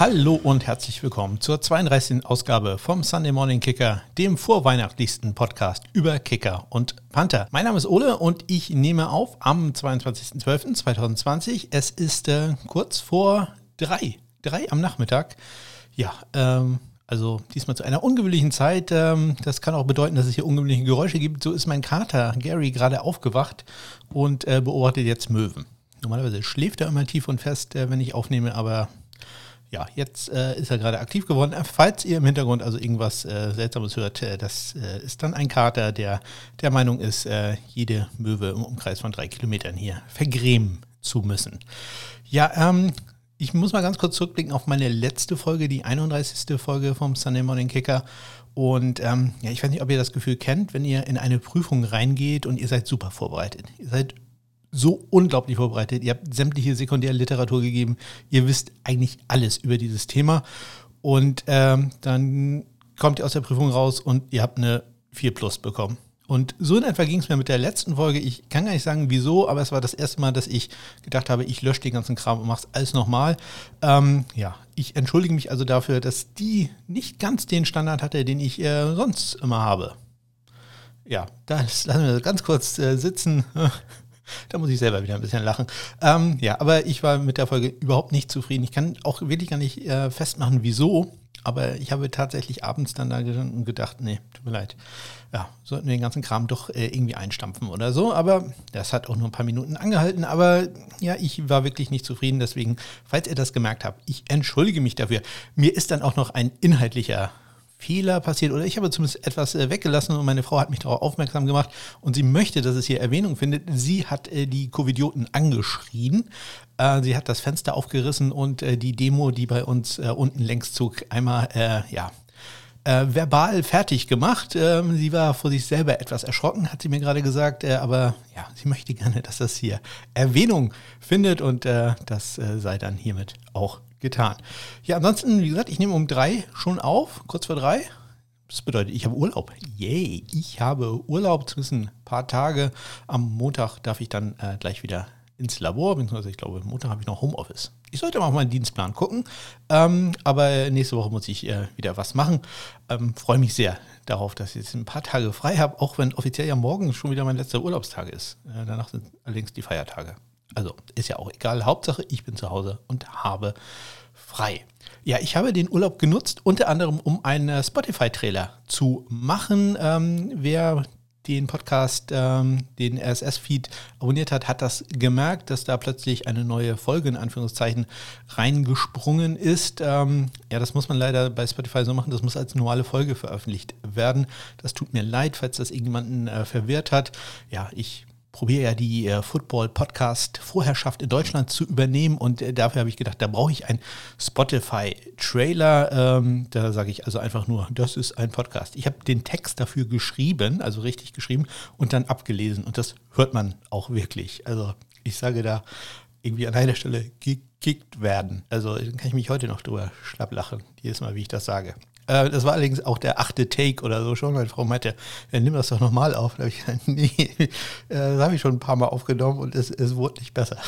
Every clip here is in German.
Hallo und herzlich willkommen zur 32. Ausgabe vom Sunday Morning Kicker, dem vorweihnachtlichsten Podcast über Kicker und Panther. Mein Name ist Ole und ich nehme auf am 22.12.2020. Es ist äh, kurz vor drei, drei am Nachmittag. Ja, ähm, also diesmal zu einer ungewöhnlichen Zeit. Ähm, das kann auch bedeuten, dass es hier ungewöhnliche Geräusche gibt. So ist mein Kater Gary gerade aufgewacht und äh, beobachtet jetzt Möwen. Normalerweise schläft er immer tief und fest, äh, wenn ich aufnehme, aber ja, jetzt äh, ist er gerade aktiv geworden. Falls ihr im Hintergrund also irgendwas äh, Seltsames hört, äh, das äh, ist dann ein Kater, der der Meinung ist, äh, jede Möwe im Umkreis von drei Kilometern hier vergrämen zu müssen. Ja, ähm, ich muss mal ganz kurz zurückblicken auf meine letzte Folge, die 31. Folge vom Sunday Morning Kicker. Und ähm, ja, ich weiß nicht, ob ihr das Gefühl kennt, wenn ihr in eine Prüfung reingeht und ihr seid super vorbereitet. Ihr seid so unglaublich vorbereitet. Ihr habt sämtliche Sekundärliteratur gegeben. Ihr wisst eigentlich alles über dieses Thema. Und ähm, dann kommt ihr aus der Prüfung raus und ihr habt eine 4 Plus bekommen. Und so in etwa ging es mir mit der letzten Folge. Ich kann gar nicht sagen, wieso, aber es war das erste Mal, dass ich gedacht habe, ich lösche den ganzen Kram und mache es alles nochmal. Ähm, ja, ich entschuldige mich also dafür, dass die nicht ganz den Standard hatte, den ich äh, sonst immer habe. Ja, das lassen wir ganz kurz äh, sitzen. Da muss ich selber wieder ein bisschen lachen. Ähm, ja, aber ich war mit der Folge überhaupt nicht zufrieden. Ich kann auch wirklich gar nicht äh, festmachen, wieso. Aber ich habe tatsächlich abends dann da gestanden und gedacht, nee, tut mir leid. Ja, sollten wir den ganzen Kram doch äh, irgendwie einstampfen oder so. Aber das hat auch nur ein paar Minuten angehalten. Aber ja, ich war wirklich nicht zufrieden. Deswegen, falls ihr das gemerkt habt, ich entschuldige mich dafür. Mir ist dann auch noch ein inhaltlicher Fehler passiert oder ich habe zumindest etwas äh, weggelassen und meine Frau hat mich darauf aufmerksam gemacht und sie möchte, dass es hier Erwähnung findet. Sie hat äh, die Covidioten angeschrien. Äh, sie hat das Fenster aufgerissen und die Demo, die bei uns unten längs zog, einmal, ja, verbal fertig gemacht. Ähm, sie war vor sich selber etwas erschrocken, hat sie mir gerade gesagt, aber ja, sie möchte gerne, dass das hier Erwähnung findet und das sei dann hiermit auch getan. Ja, ansonsten, wie gesagt, ich nehme um drei schon auf, kurz vor drei. Das bedeutet, ich habe Urlaub. Yay, ich habe Urlaub, zumindest ein paar Tage. Am Montag darf ich dann äh, gleich wieder ins Labor, beziehungsweise ich glaube, Montag habe ich noch Homeoffice. Ich sollte mal auf meinen Dienstplan gucken, ähm, aber nächste Woche muss ich äh, wieder was machen. Ähm, Freue mich sehr darauf, dass ich jetzt ein paar Tage frei habe, auch wenn offiziell ja morgen schon wieder mein letzter Urlaubstag ist. Äh, danach sind allerdings die Feiertage. Also ist ja auch egal. Hauptsache, ich bin zu Hause und habe frei. Ja, ich habe den Urlaub genutzt, unter anderem, um einen Spotify-Trailer zu machen. Ähm, wer den Podcast, ähm, den RSS-Feed abonniert hat, hat das gemerkt, dass da plötzlich eine neue Folge in Anführungszeichen reingesprungen ist. Ähm, ja, das muss man leider bei Spotify so machen, das muss als normale Folge veröffentlicht werden. Das tut mir leid, falls das irgendjemanden äh, verwirrt hat. Ja, ich probiere ja die äh, Football-Podcast-Vorherrschaft in Deutschland zu übernehmen und äh, dafür habe ich gedacht, da brauche ich einen Spotify-Trailer. Ähm, da sage ich also einfach nur, das ist ein Podcast. Ich habe den Text dafür geschrieben, also richtig geschrieben und dann abgelesen und das hört man auch wirklich. Also ich sage da irgendwie an einer Stelle gekickt werden. Also kann ich mich heute noch drüber schlapp lachen, jedes Mal, wie ich das sage. Äh, das war allerdings auch der achte Take oder so schon. Meine Frau meinte, ja, nimm das doch nochmal auf. Da habe ich gesagt, nee, äh, das habe ich schon ein paar Mal aufgenommen und es, es wurde nicht besser.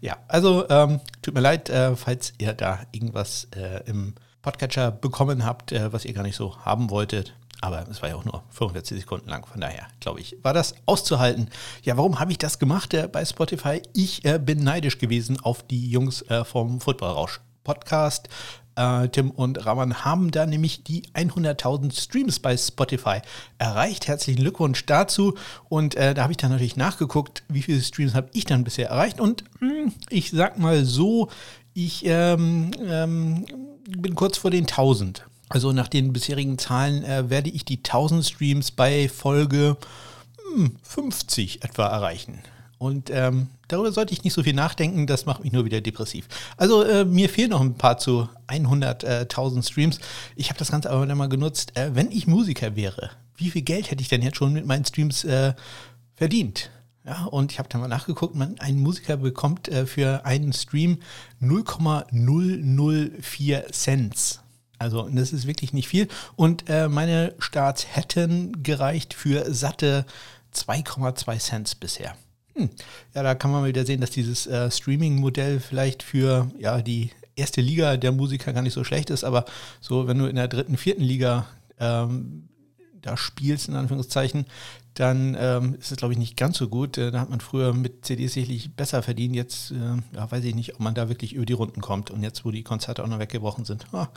Ja, also ähm, tut mir leid, äh, falls ihr da irgendwas äh, im Podcatcher bekommen habt, äh, was ihr gar nicht so haben wolltet. Aber es war ja auch nur 45 Sekunden lang. Von daher, glaube ich, war das auszuhalten. Ja, warum habe ich das gemacht äh, bei Spotify? Ich bin neidisch gewesen auf die Jungs vom Football Rausch Podcast. Äh, Tim und Raman haben da nämlich die 100.000 Streams bei Spotify erreicht. Herzlichen Glückwunsch dazu. Und äh, da habe ich dann natürlich nachgeguckt, wie viele Streams habe ich dann bisher erreicht. Und mh, hm, ich sag mal so, ich ähm, ähm, bin kurz vor den 1000. Also nach den bisherigen Zahlen äh, werde ich die 1000 Streams bei Folge hm, 50 etwa erreichen. Und ähm, darüber sollte ich nicht so viel nachdenken, das macht mich nur wieder depressiv. Also äh, mir fehlen noch ein paar zu 100.000 Streams. Ich habe das Ganze aber dann mal genutzt. Äh, wenn ich Musiker wäre, wie viel Geld hätte ich denn jetzt schon mit meinen Streams äh, verdient? Ja, und ich habe da mal nachgeguckt, man, ein Musiker bekommt äh, für einen Stream 0,004 Cent. Also das ist wirklich nicht viel. Und äh, meine Starts hätten gereicht für satte 2,2 Cent bisher. Hm. Ja, da kann man wieder sehen, dass dieses äh, Streaming-Modell vielleicht für ja, die erste Liga der Musiker gar nicht so schlecht ist, aber so, wenn du in der dritten, vierten Liga ähm, da spielst, in Anführungszeichen, dann ähm, ist es, glaube ich, nicht ganz so gut. Äh, da hat man früher mit CDs sicherlich besser verdient. Jetzt äh, ja, weiß ich nicht, ob man da wirklich über die Runden kommt. Und jetzt, wo die Konzerte auch noch weggebrochen sind, ah,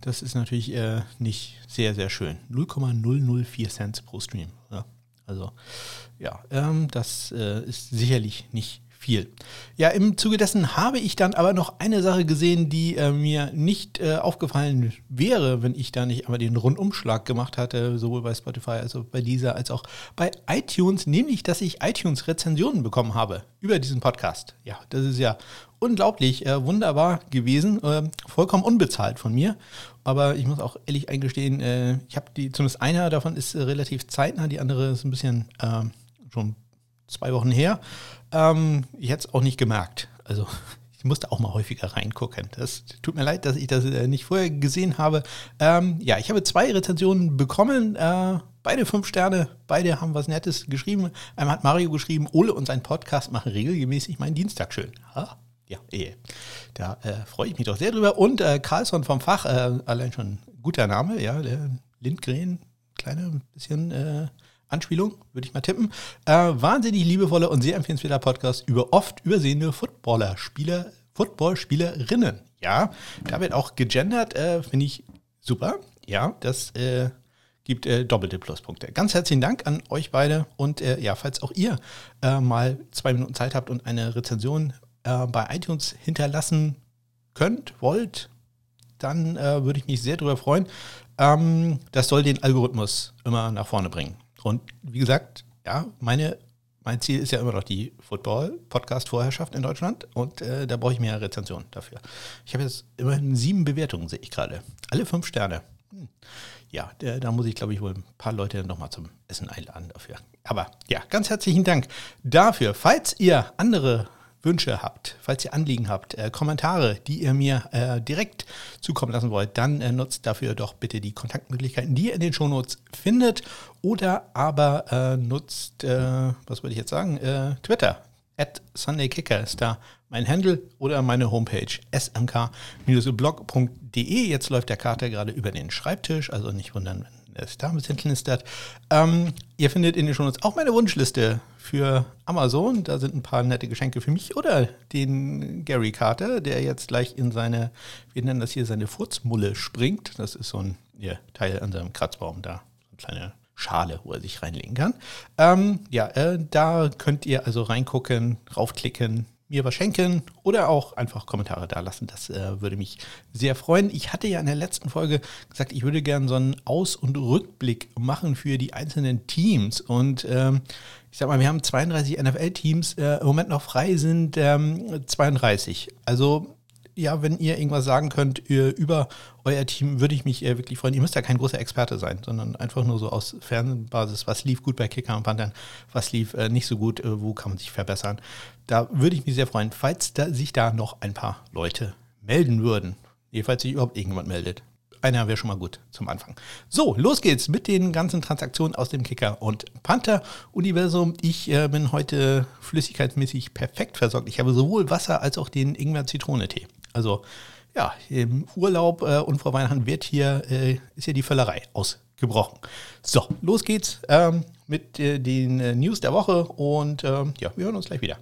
das ist natürlich äh, nicht sehr, sehr schön. 0,004 Cent pro Stream. Ja, also ja, ähm, das äh, ist sicherlich nicht viel. Ja, im Zuge dessen habe ich dann aber noch eine Sache gesehen, die äh, mir nicht äh, aufgefallen wäre, wenn ich da nicht einmal den Rundumschlag gemacht hatte, sowohl bei Spotify als auch bei dieser als auch bei iTunes, nämlich, dass ich iTunes-Rezensionen bekommen habe über diesen Podcast. Ja, das ist ja unglaublich äh, wunderbar gewesen, äh, vollkommen unbezahlt von mir. Aber ich muss auch ehrlich eingestehen, äh, ich habe die, zumindest einer davon ist äh, relativ zeitnah, die andere ist ein bisschen schon zwei Wochen her. Ähm, es auch nicht gemerkt. Also ich musste auch mal häufiger reingucken. Das tut mir leid, dass ich das äh, nicht vorher gesehen habe. Ähm, ja, ich habe zwei Rezensionen bekommen. Äh, beide fünf Sterne. Beide haben was Nettes geschrieben. Einmal hat Mario geschrieben, Ole und sein Podcast machen regelmäßig meinen Dienstag schön. Ha? Ja, eh. Da äh, freue ich mich doch sehr drüber. Und äh, Carlsson vom Fach, äh, allein schon guter Name, ja, der Lindgren, kleine bisschen äh, Anspielung, würde ich mal tippen. Äh, wahnsinnig liebevoller und sehr empfehlenswerter Podcast über oft übersehene Footballer, Spieler, Footballspielerinnen. Ja, da wird auch gegendert, äh, finde ich super. Ja, das äh, gibt äh, doppelte Pluspunkte. Ganz herzlichen Dank an euch beide und äh, ja, falls auch ihr äh, mal zwei Minuten Zeit habt und eine Rezension bei iTunes hinterlassen könnt, wollt, dann würde ich mich sehr darüber freuen. Ähm, das soll den Algorithmus immer nach vorne bringen. Und wie gesagt, ja, meine, mein Ziel ist ja immer noch die Football-Podcast-Vorherrschaft in Deutschland und äh, da brauche ich mehr Rezensionen dafür. Ich habe jetzt immerhin sieben Bewertungen, sehe ich gerade. Alle fünf Sterne. Hm. Ja, da, da muss ich, glaube ich, wohl ein paar Leute nochmal zum Essen einladen dafür. Aber ja, ganz herzlichen Dank dafür. Falls ihr andere Wünsche habt, falls ihr Anliegen habt, äh, Kommentare, die ihr mir äh, direkt zukommen lassen wollt, dann äh, nutzt dafür doch bitte die Kontaktmöglichkeiten, die ihr in den Shownotes findet. Oder aber äh, nutzt, äh, was wollte ich jetzt sagen, äh, Twitter. At SundayKicker ist da mein Handle oder meine Homepage smk-blog.de. Jetzt läuft der Kater gerade über den Schreibtisch, also nicht wundern, wenn es da ein bisschen knistert. Ähm, ihr findet in den Shownotes auch meine Wunschliste für Amazon. Da sind ein paar nette Geschenke für mich oder den Gary Carter, der jetzt gleich in seine, wir nennen das hier seine Furzmulle springt. Das ist so ein ja, Teil an seinem Kratzbaum da. Eine kleine Schale, wo er sich reinlegen kann. Ähm, ja, äh, da könnt ihr also reingucken, raufklicken, mir was schenken oder auch einfach Kommentare da lassen. Das äh, würde mich sehr freuen. Ich hatte ja in der letzten Folge gesagt, ich würde gerne so einen Aus- und Rückblick machen für die einzelnen Teams. Und ähm, ich sag mal, wir haben 32 NFL-Teams, äh, im Moment noch frei sind ähm, 32. Also ja, wenn ihr irgendwas sagen könnt über euer Team, würde ich mich äh, wirklich freuen. Ihr müsst ja kein großer Experte sein, sondern einfach nur so aus Fernbasis, was lief gut bei Kicker und Panthern, was lief äh, nicht so gut, äh, wo kann man sich verbessern. Da würde ich mich sehr freuen, falls da, sich da noch ein paar Leute melden würden. Jedenfalls sich überhaupt irgendjemand meldet. Einer wäre schon mal gut zum Anfang. So, los geht's mit den ganzen Transaktionen aus dem Kicker und Panther-Universum. Ich äh, bin heute flüssigkeitsmäßig perfekt versorgt. Ich habe sowohl Wasser als auch den Ingwer-Zitrone-Tee. Also ja, im Urlaub äh, und vor Weihnachten wird hier, äh, ist ja die Völlerei ausgebrochen. So, los geht's ähm, mit äh, den äh, News der Woche und ähm, ja, wir hören uns gleich wieder.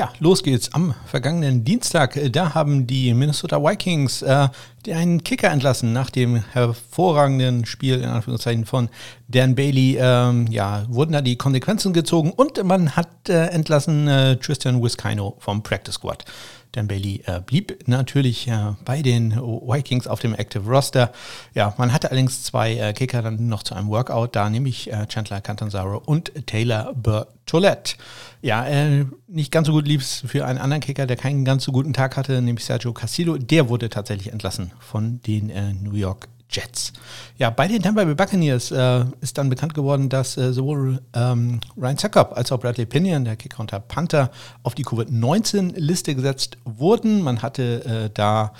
Ja, los geht's. Am vergangenen Dienstag, äh, da haben die Minnesota Vikings äh, einen Kicker entlassen nach dem hervorragenden Spiel in Anführungszeichen von Dan Bailey. Ähm, ja, wurden da die Konsequenzen gezogen und man hat äh, entlassen äh, Tristan Wiskino vom Practice Squad. Bailey äh, blieb natürlich äh, bei den Vikings auf dem Active Roster. Ja, man hatte allerdings zwei äh, Kicker dann noch zu einem Workout da, nämlich äh, Chandler Cantanzaro und Taylor Bertolette. Ja, äh, nicht ganz so gut lief es für einen anderen Kicker, der keinen ganz so guten Tag hatte, nämlich Sergio Castillo. Der wurde tatsächlich entlassen von den äh, New York Jets. Ja, bei den Tampa Bay Buccaneers äh, ist dann bekannt geworden, dass äh, sowohl ähm, Ryan Zuckup als auch Bradley Pinion, der Kicker und der Panther, auf die Covid-19-Liste gesetzt wurden. Man hatte äh, da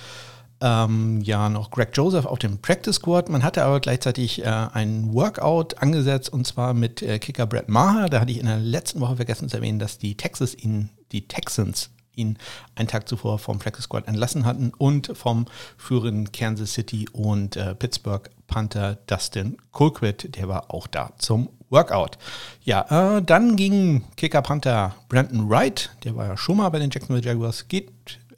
ähm, ja noch Greg Joseph auf dem Practice Squad. Man hatte aber gleichzeitig äh, ein Workout angesetzt und zwar mit äh, Kicker Brett Maher. Da hatte ich in der letzten Woche vergessen zu erwähnen, dass die Texas ihn, die Texans ihn einen Tag zuvor vom Practice Squad entlassen hatten und vom führenden Kansas City und äh, Pittsburgh Panther Dustin Colquitt, der war auch da zum Workout. Ja, äh, dann ging Kicker Panther Brandon Wright, der war ja schon mal bei den Jacksonville Jaguars, geht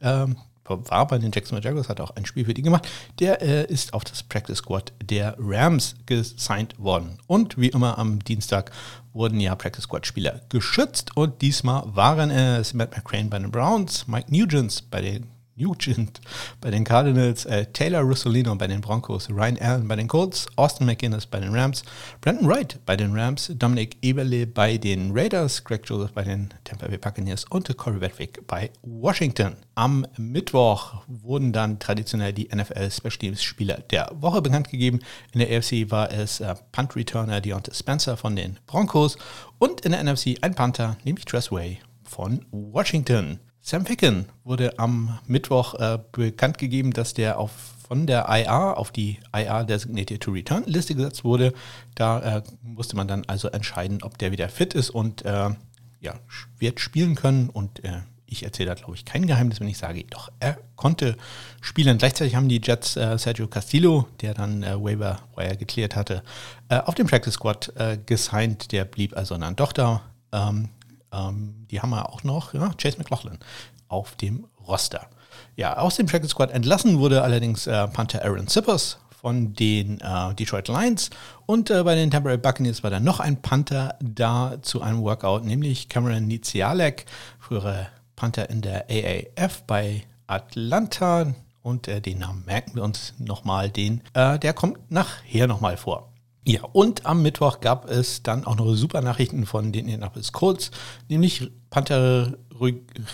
ähm, war bei den Jacksonville Jaguars, hat auch ein Spiel für die gemacht. Der äh, ist auf das Practice Squad der Rams gesigned worden. Und wie immer am Dienstag wurden ja Practice Squad Spieler geschützt und diesmal waren es Matt McCrane bei den Browns, Mike Nugent bei den Nugent bei den Cardinals, äh, Taylor Russolino bei den Broncos, Ryan Allen bei den Colts, Austin McInnes bei den Rams, Brandon Wright bei den Rams, Dominic Eberle bei den Raiders, Greg Joseph bei den Tampa Bay Buccaneers und Corey Wedwick bei Washington. Am Mittwoch wurden dann traditionell die NFL Special Teams Spieler der Woche bekannt gegeben. In der AFC war es äh, Punt Returner Deontay Spencer von den Broncos und in der NFC ein Panther, nämlich Tressway von Washington. Sam Ficken wurde am Mittwoch äh, bekannt gegeben, dass der auf, von der IA auf die IA Designated to Return Liste gesetzt wurde. Da äh, musste man dann also entscheiden, ob der wieder fit ist und äh, ja, wird spielen können. Und äh, ich erzähle da, glaube ich, kein Geheimnis, wenn ich sage, doch, er konnte spielen. Gleichzeitig haben die Jets äh, Sergio Castillo, der dann äh, Waiver Wire geklärt hatte, auf dem Practice Squad gesigned. Der blieb also dann doch da. Ähm, ähm, die haben wir auch noch, ja, Chase McLaughlin auf dem Roster. Ja, aus dem Practice Squad entlassen wurde allerdings äh, Panther Aaron Zippers von den äh, Detroit Lions und äh, bei den Tampa Bay Buccaneers war dann noch ein Panther da zu einem Workout, nämlich Cameron Nizialek, frühere Panther in der AAF bei Atlanta und äh, den Namen merken wir uns nochmal, den, äh, der kommt nachher nochmal vor. Ja, und am Mittwoch gab es dann auch noch super Nachrichten von den Indianapolis Colts, nämlich Panther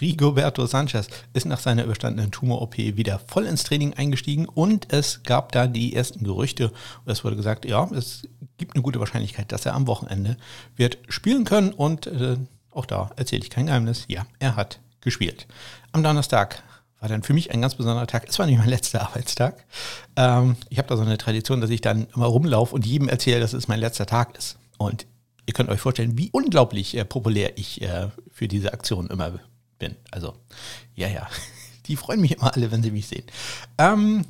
Rigoberto Sanchez ist nach seiner überstandenen Tumor-OP wieder voll ins Training eingestiegen und es gab da die ersten Gerüchte. Es wurde gesagt, ja, es gibt eine gute Wahrscheinlichkeit, dass er am Wochenende wird spielen können und äh, auch da erzähle ich kein Geheimnis, ja, er hat gespielt. Am Donnerstag war dann für mich ein ganz besonderer Tag. Es war nicht mein letzter Arbeitstag. Ähm, ich habe da so eine Tradition, dass ich dann immer rumlaufe und jedem erzähle, dass es mein letzter Tag ist. Und ihr könnt euch vorstellen, wie unglaublich äh, populär ich äh, für diese Aktion immer bin. Also, ja, ja, die freuen mich immer alle, wenn sie mich sehen. Ähm,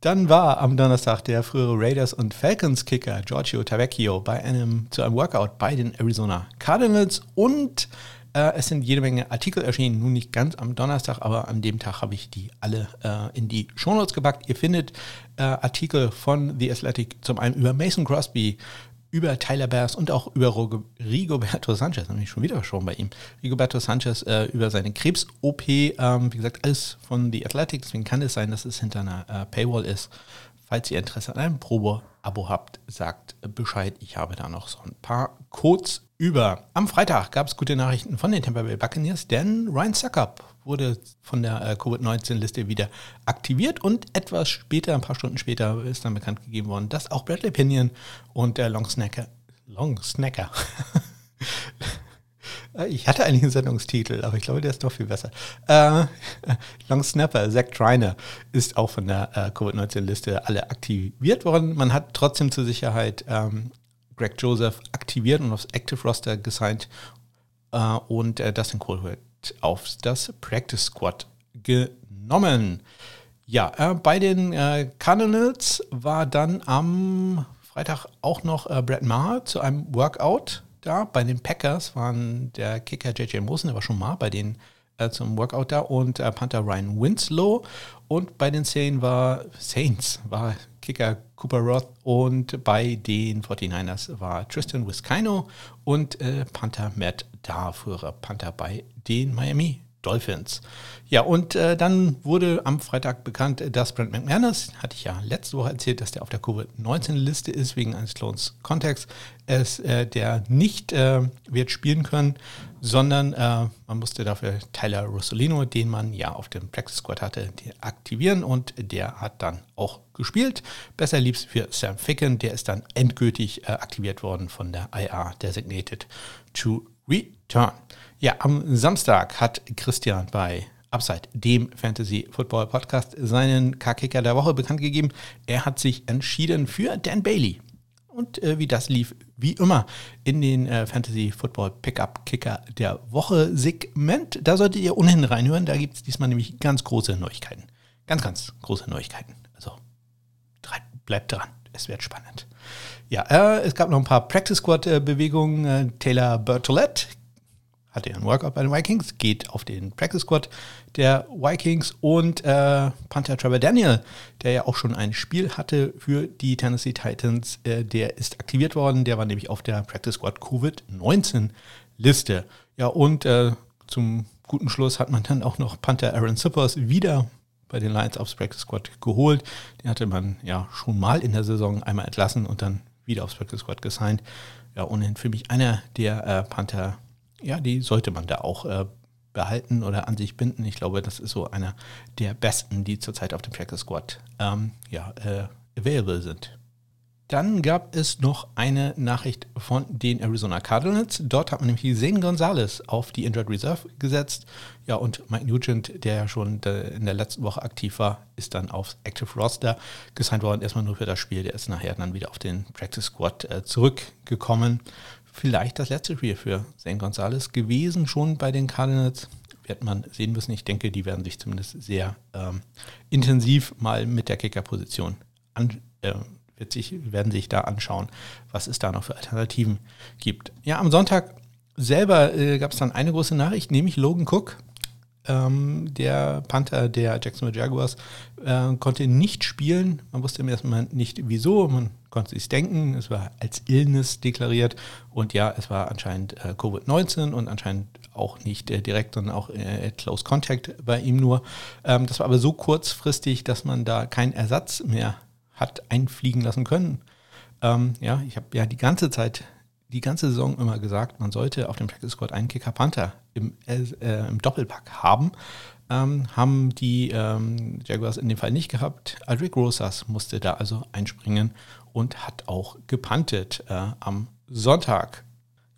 dann war am Donnerstag der frühere Raiders und Falcons Kicker Giorgio Tavecchio bei einem, zu einem Workout bei den Arizona Cardinals und äh, es sind jede Menge Artikel erschienen, nun nicht ganz am Donnerstag, aber an dem Tag habe ich die alle äh, in die Shownotes gepackt. Ihr findet äh, Artikel von The Athletic zum einen über Mason Crosby, über Tyler Bears und auch über Rigoberto Sanchez, nämlich schon wieder schon bei ihm. Rigoberto Sanchez über seine Krebs-OP, ähm, wie gesagt, alles von The Athletic, deswegen kann es sein, dass es hinter einer Paywall ist. Falls ihr Interesse an einem Probe-Abo habt, sagt Bescheid. Ich habe da noch so ein paar Codes über. Am Freitag gab es gute Nachrichten von den Tampa Bay Buccaneers, denn Ryan Suckup wurde von der äh, Covid-19-Liste wieder aktiviert und etwas später, ein paar Stunden später, ist dann bekannt gegeben worden, dass auch Bradley Pinion und der Long Snacker, Long Snacker, ich hatte eigentlich einen Sendungstitel, aber ich glaube, der ist doch viel besser. Äh, Long Snapper, Zach Triner, ist auch von der äh, Covid-19-Liste alle aktiviert worden. Man hat trotzdem zur Sicherheit ähm, Greg Joseph aktiviert und aufs Active Roster gesigned äh, und äh, Dustin Colbert auf das Practice Squad genommen. Ja, äh, bei den äh, Cardinals war dann am Freitag auch noch äh, Brett Maher zu einem Workout da. Bei den Packers waren der Kicker JJ Mosen, der war schon mal bei den äh, zum Workout da und äh, Panther Ryan Winslow. Und bei den Saints war, Saints war Kicker Cooper Roth und bei den 49ers war Tristan Wiskino und äh, Panther Matt Darführer Panther bei den Miami Dolphins. Ja, und äh, dann wurde am Freitag bekannt, dass Brent McManus, hatte ich ja letzte Woche erzählt, dass der auf der Covid-19-Liste ist, wegen eines Clones Kontexts, es, äh, der nicht äh, wird spielen können, sondern äh, man musste dafür Tyler Rossolino, den man ja auf dem Practice Squad hatte, aktivieren und der hat dann auch gespielt. Besser lieb's für Sam Ficken, der ist dann endgültig äh, aktiviert worden von der IA Designated to Return. Ja, am Samstag hat Christian bei Upside, dem Fantasy Football Podcast, seinen K-Kicker der Woche bekannt gegeben. Er hat sich entschieden für Dan Bailey. Und äh, wie das lief, wie immer, in den äh, Fantasy Football Pickup Kicker der Woche Segment. Da solltet ihr ohnehin reinhören. Da gibt es diesmal nämlich ganz große Neuigkeiten. Ganz, ganz große Neuigkeiten. Also bleibt dran. Es wird spannend. Ja, äh, es gab noch ein paar Practice Squad äh, Bewegungen. Äh, Taylor Bertolette hatte einen Workout bei den Vikings, geht auf den Practice Squad der Vikings und äh, Panther Trevor Daniel, der ja auch schon ein Spiel hatte für die Tennessee Titans, äh, der ist aktiviert worden. Der war nämlich auf der Practice Squad Covid-19-Liste. Ja, und äh, zum guten Schluss hat man dann auch noch Panther Aaron Sippers wieder bei den Lions aufs Practice Squad geholt. Den hatte man ja schon mal in der Saison einmal entlassen und dann wieder aufs Practice Squad gesigned. Ja, ohnehin für mich einer der äh, Panther ja, die sollte man da auch äh, behalten oder an sich binden. Ich glaube, das ist so einer der besten, die zurzeit auf dem Practice Squad ähm, ja, äh, available sind. Dann gab es noch eine Nachricht von den Arizona Cardinals. Dort hat man nämlich Zane Gonzalez auf die Injured Reserve gesetzt. Ja, und Mike Nugent, der ja schon in der letzten Woche aktiv war, ist dann aufs Active Roster gesigned worden. Erstmal nur für das Spiel. Der ist nachher dann wieder auf den Practice Squad äh, zurückgekommen vielleicht das letzte Spiel für Zane Gonzalez gewesen, schon bei den Cardinals. Wird man sehen müssen. Ich denke, die werden sich zumindest sehr ähm, intensiv mal mit der Kickerposition an, äh, wird sich, werden sich da anschauen, was es da noch für Alternativen gibt. Ja, am Sonntag selber äh, gab es dann eine große Nachricht, nämlich Logan Cook ähm, der Panther der Jacksonville Jaguars, äh, konnte nicht spielen. Man wusste im ersten Moment nicht wieso. Man konnte sich denken. Es war als Illness deklariert. Und ja, es war anscheinend äh, Covid-19 und anscheinend auch nicht äh, direkt, sondern auch äh, Close Contact bei ihm nur. Ähm, das war aber so kurzfristig, dass man da keinen Ersatz mehr hat einfliegen lassen können. Ähm, ja, ich habe ja die ganze Zeit die ganze Saison immer gesagt, man sollte auf dem Practice Squad einen Kicker Panther im, äh, im Doppelpack haben. Ähm, haben die ähm, Jaguars in dem Fall nicht gehabt. Aldrick Rosas musste da also einspringen und hat auch gepantet äh, am Sonntag.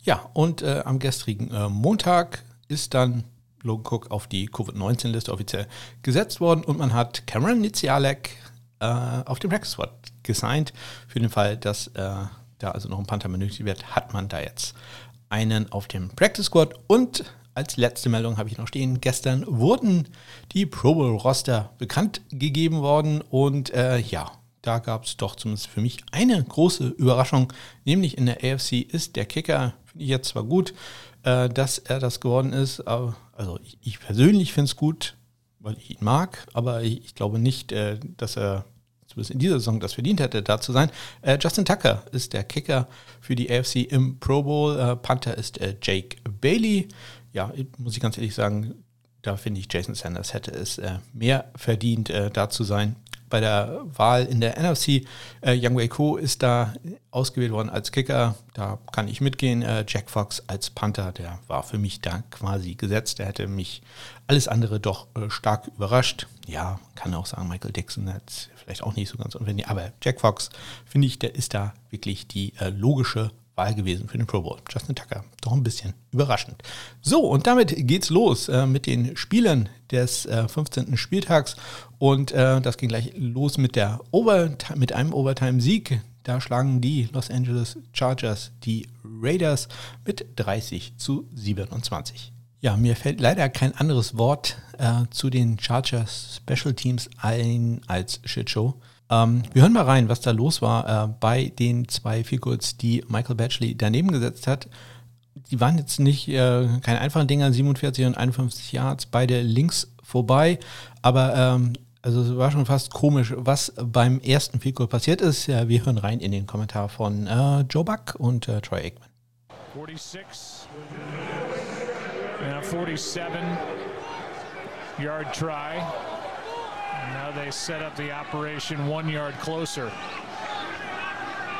Ja, und äh, am gestrigen äh, Montag ist dann Logan Cook auf die Covid-19-Liste offiziell gesetzt worden und man hat Cameron Nizialek äh, auf dem Squad gesigned für den Fall, dass äh, da also noch ein Panther benötigt wird, hat man da jetzt einen auf dem Practice Squad. Und als letzte Meldung habe ich noch stehen, gestern wurden die Pro Bowl Roster bekannt gegeben worden und äh, ja, da gab es doch zumindest für mich eine große Überraschung, nämlich in der AFC ist der Kicker, finde ich jetzt zwar gut, äh, dass er das geworden ist, aber, also ich, ich persönlich finde es gut, weil ich ihn mag, aber ich, ich glaube nicht, äh, dass er zumindest in dieser Saison das verdient hätte, da zu sein. Äh, Justin Tucker ist der Kicker für die AFC im Pro Bowl. Äh, Panther ist äh, Jake Bailey. Ja, muss ich ganz ehrlich sagen, da finde ich, Jason Sanders hätte es äh, mehr verdient, äh, da zu sein bei der Wahl in der NFC. Äh, Young Wei Ko ist da ausgewählt worden als Kicker. Da kann ich mitgehen. Äh, Jack Fox als Panther, der war für mich da quasi gesetzt. Der hätte mich alles andere doch äh, stark überrascht. Ja, kann auch sagen, Michael Dixon hat vielleicht auch nicht so ganz unwendig, aber Jack Fox, finde ich, der ist da wirklich die äh, logische Wahl gewesen für den Pro Bowl. Justin Tucker, doch ein bisschen überraschend. So, und damit geht's los äh, mit den Spielen des äh, 15. Spieltags. Und äh, das ging gleich los mit, der Overtime, mit einem Overtime-Sieg. Da schlagen die Los Angeles Chargers die Raiders mit 30 zu 27. Ja, mir fällt leider kein anderes Wort äh, zu den Chargers Special Teams ein als Shitshow. Ähm, wir hören mal rein, was da los war äh, bei den zwei Figures, die Michael Batchley daneben gesetzt hat. Die waren jetzt nicht äh, keine einfachen Dinger, 47 und 51 Yards, beide links vorbei, aber ähm, also es war schon fast komisch, was beim ersten Figur passiert ist. Ja, wir hören rein in den Kommentar von äh, Joe Buck und äh, Troy Aikman. 46 and a 47 yard try. Now they set up the operation one yard closer.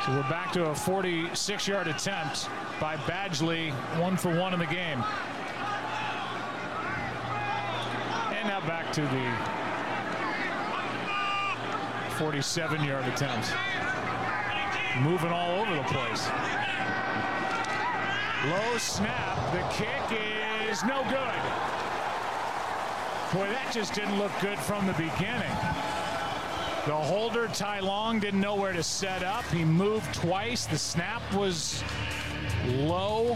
So we're back to a 46 yard attempt by Badgley, one for one in the game. And now back to the 47 yard attempt. Moving all over the place. Low snap. The kick is no good. Boy, that just didn't look good from the beginning. The holder, Tai Long, didn't know where to set up. He moved twice. The snap was low,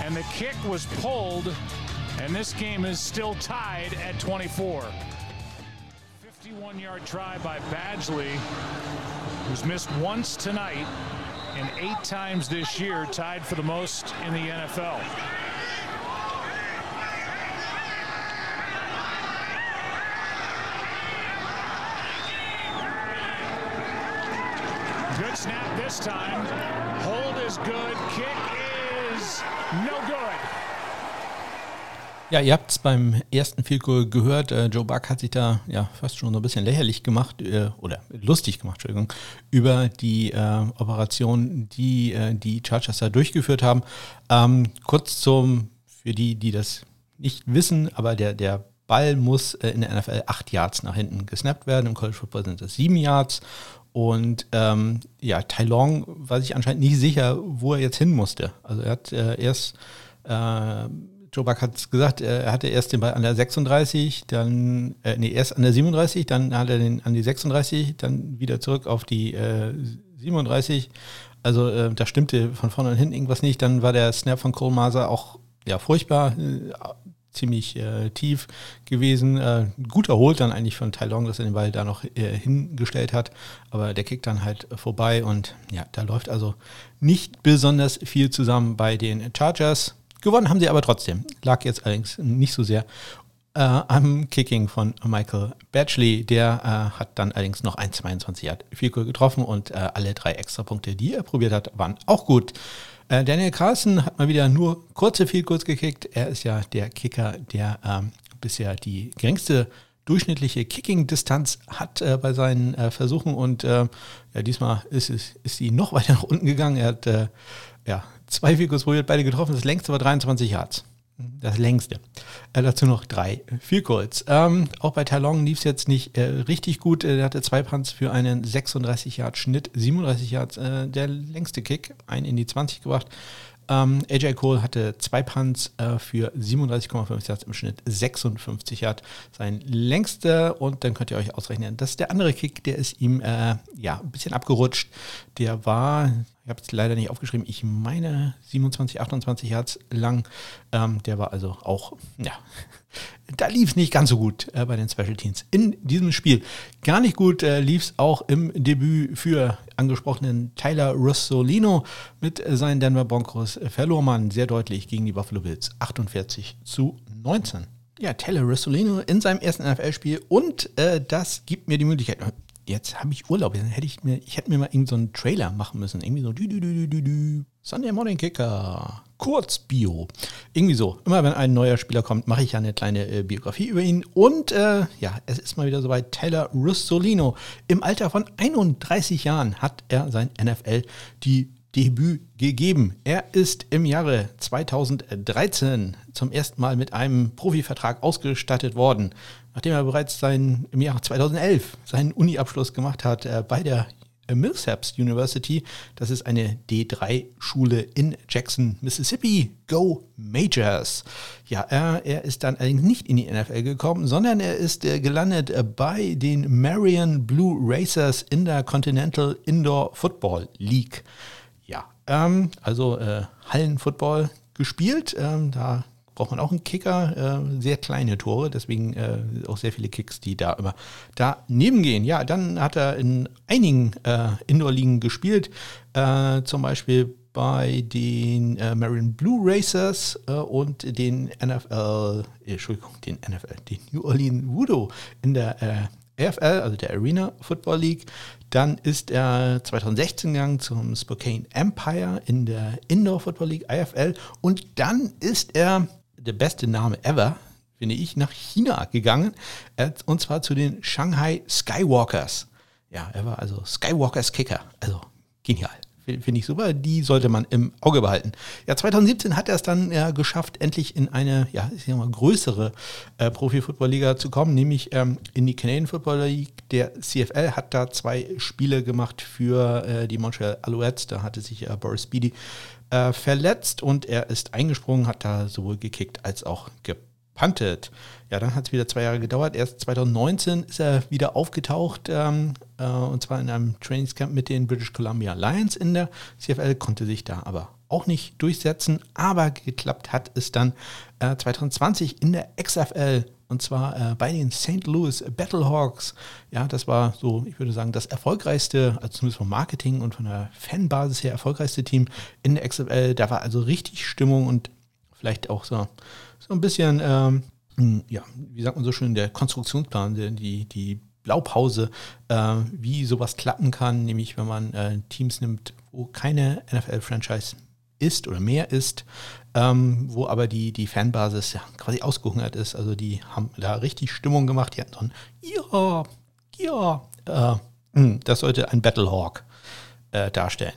and the kick was pulled. And this game is still tied at 24. 51 yard try by Badgley, who's missed once tonight and eight times this year, tied for the most in the NFL. This time. Hold is good. Kick is no good. Ja, ihr habt es beim ersten Field gehört. Äh, Joe Buck hat sich da ja fast schon so ein bisschen lächerlich gemacht äh, oder lustig gemacht, Entschuldigung, über die äh, Operation, die äh, die Chargers da durchgeführt haben. Ähm, kurz zum, für die, die das nicht wissen, aber der, der Ball muss äh, in der NFL acht Yards nach hinten gesnappt werden. Im College Football sind es sieben Yards. Und ähm, ja, Tai Long war sich anscheinend nicht sicher, wo er jetzt hin musste. Also er hat äh, erst äh, Joe Buck hat es gesagt, er hatte erst den Ball an der 36, dann, äh, nee, erst an der 37, dann hat er den an die 36, dann wieder zurück auf die äh, 37. Also äh, da stimmte von vorne und hinten irgendwas nicht. Dann war der Snap von Cole Maser auch ja, furchtbar, äh, ziemlich äh, tief gewesen. Äh, gut erholt dann eigentlich von Tai Long, dass er den Ball da noch äh, hingestellt hat. Aber der Kick dann halt vorbei und ja, da läuft also nicht besonders viel zusammen bei den Chargers. Gewonnen haben sie aber trotzdem. Lag jetzt allerdings nicht so sehr äh, am Kicking von Michael Batchley. Der äh, hat dann allerdings noch ein 22 Yard Field getroffen und äh, alle drei Extrapunkte, die er probiert hat, waren auch gut. Äh, Daniel Carlson hat mal wieder nur kurze Field Goals gekickt. Er ist ja der Kicker, der ähm, bisher die geringste durchschnittliche Kicking-Distanz hat äh, bei seinen äh, Versuchen und ja, diesmal ist, es, ist sie noch weiter nach unten gegangen. Er hat ja, zwei Field probiert, beide getroffen. Das längste war 23 Yards. Das längste. Äh, dazu noch drei Field Goals. Ähm, auch bei Talon lief es jetzt nicht äh, richtig gut. Er hatte zwei Punts für einen 36 Yard Schnitt, 37 Yards. Äh, der längste Kick, ein in die 20 gebracht. Ähm, AJ Cole hatte zwei Punts äh, für 37,5 Yards im Schnitt, 56 Yards. Sein längster und dann könnt ihr euch ausrechnen, das ist der andere Kick, der ist ihm äh, ja ein bisschen abgerutscht. Der war, ich habe es leider nicht aufgeschrieben, ich meine 27, 28 Yards lang. Ähm, der war also auch, ja, da lief es nicht ganz so gut äh, bei den Special Teams in diesem Spiel. Gar nicht gut äh, lief es auch im Debüt für angesprochenen Tyler Russolino mit seinen Denver Broncos. Verlor man sehr deutlich gegen die Buffalo Bills 48 zu 19. Ja, Tyler Russolino in seinem ersten NFL-Spiel und äh, das gibt mir die Möglichkeit, jetzt habe ich Urlaub, dann hätte ich mir, ich hätte mir mal irgendeinen so Trailer machen müssen. Irgendwie so dü, dü, dü, dü, dü. Sunday Morning Kicker. Kurzbio. Irgendwie so. Immer wenn ein neuer Spieler kommt, mache ich ja eine kleine äh, Biografie über ihn. Und äh, ja, es ist mal wieder soweit. Taylor Russolino. Im Alter von 31 Jahren hat er sein NFL die Debüt gegeben. Er ist im Jahre 2013 zum ersten Mal mit einem Profivertrag ausgestattet worden nachdem er bereits sein, im Jahr 2011 seinen Uni-Abschluss gemacht hat äh, bei der Millsaps University. Das ist eine D3-Schule in Jackson, Mississippi. Go Majors. Ja, er, er, ist dann allerdings nicht in die NFL gekommen, sondern er ist äh, gelandet äh, bei den Marion Blue Racers in der Continental Indoor Football League. Ähm, also äh, Hallenfootball gespielt. Ähm, da braucht man auch einen Kicker, äh, sehr kleine Tore, deswegen äh, auch sehr viele Kicks, die da immer daneben gehen. Ja, dann hat er in einigen äh, Indoor-Ligen gespielt, äh, zum Beispiel bei den äh, Marion Blue Racers äh, und den NFL, Entschuldigung, den NFL, den New Orleans Voodoo in der äh, AFL, also der Arena Football League. Dann ist er 2016 gegangen zum Spokane Empire in der Indoor Football League, IFL. Und dann ist er der beste Name ever, finde ich, nach China gegangen. Und zwar zu den Shanghai Skywalkers. Ja, er war also Skywalkers Kicker. Also genial. Finde ich super. Die sollte man im Auge behalten. Ja, 2017 hat er es dann ja, geschafft, endlich in eine ja, ich sag mal, größere äh, Profi-Football-Liga zu kommen, nämlich ähm, in die Canadian Football League. Der CFL hat da zwei Spiele gemacht für äh, die Montreal Alouettes. Da hatte sich äh, Boris Beatty äh, verletzt und er ist eingesprungen, hat da sowohl gekickt als auch gepuntet. Ja, dann hat es wieder zwei Jahre gedauert. Erst 2019 ist er wieder aufgetaucht, ähm, äh, und zwar in einem Trainingscamp mit den British Columbia Lions in der CFL, konnte sich da aber auch nicht durchsetzen, aber geklappt hat es dann äh, 2020 in der XFL und zwar äh, bei den St. Louis Battlehawks. Ja, das war so, ich würde sagen, das erfolgreichste, also zumindest vom Marketing und von der Fanbasis her erfolgreichste Team in der XFL. Da war also richtig Stimmung und vielleicht auch so, so ein bisschen, ähm, ja, wie sagt man so schön, der Konstruktionsplan, die, die Blaupause, äh, wie sowas klappen kann, nämlich wenn man äh, Teams nimmt, wo keine NFL-Franchise ist oder mehr ist, ähm, wo aber die, die Fanbasis ja quasi ausgehungert ist. Also die haben da richtig Stimmung gemacht. Die hatten so ein Ja, ja. Äh, hm, das sollte ein Battlehawk äh, darstellen.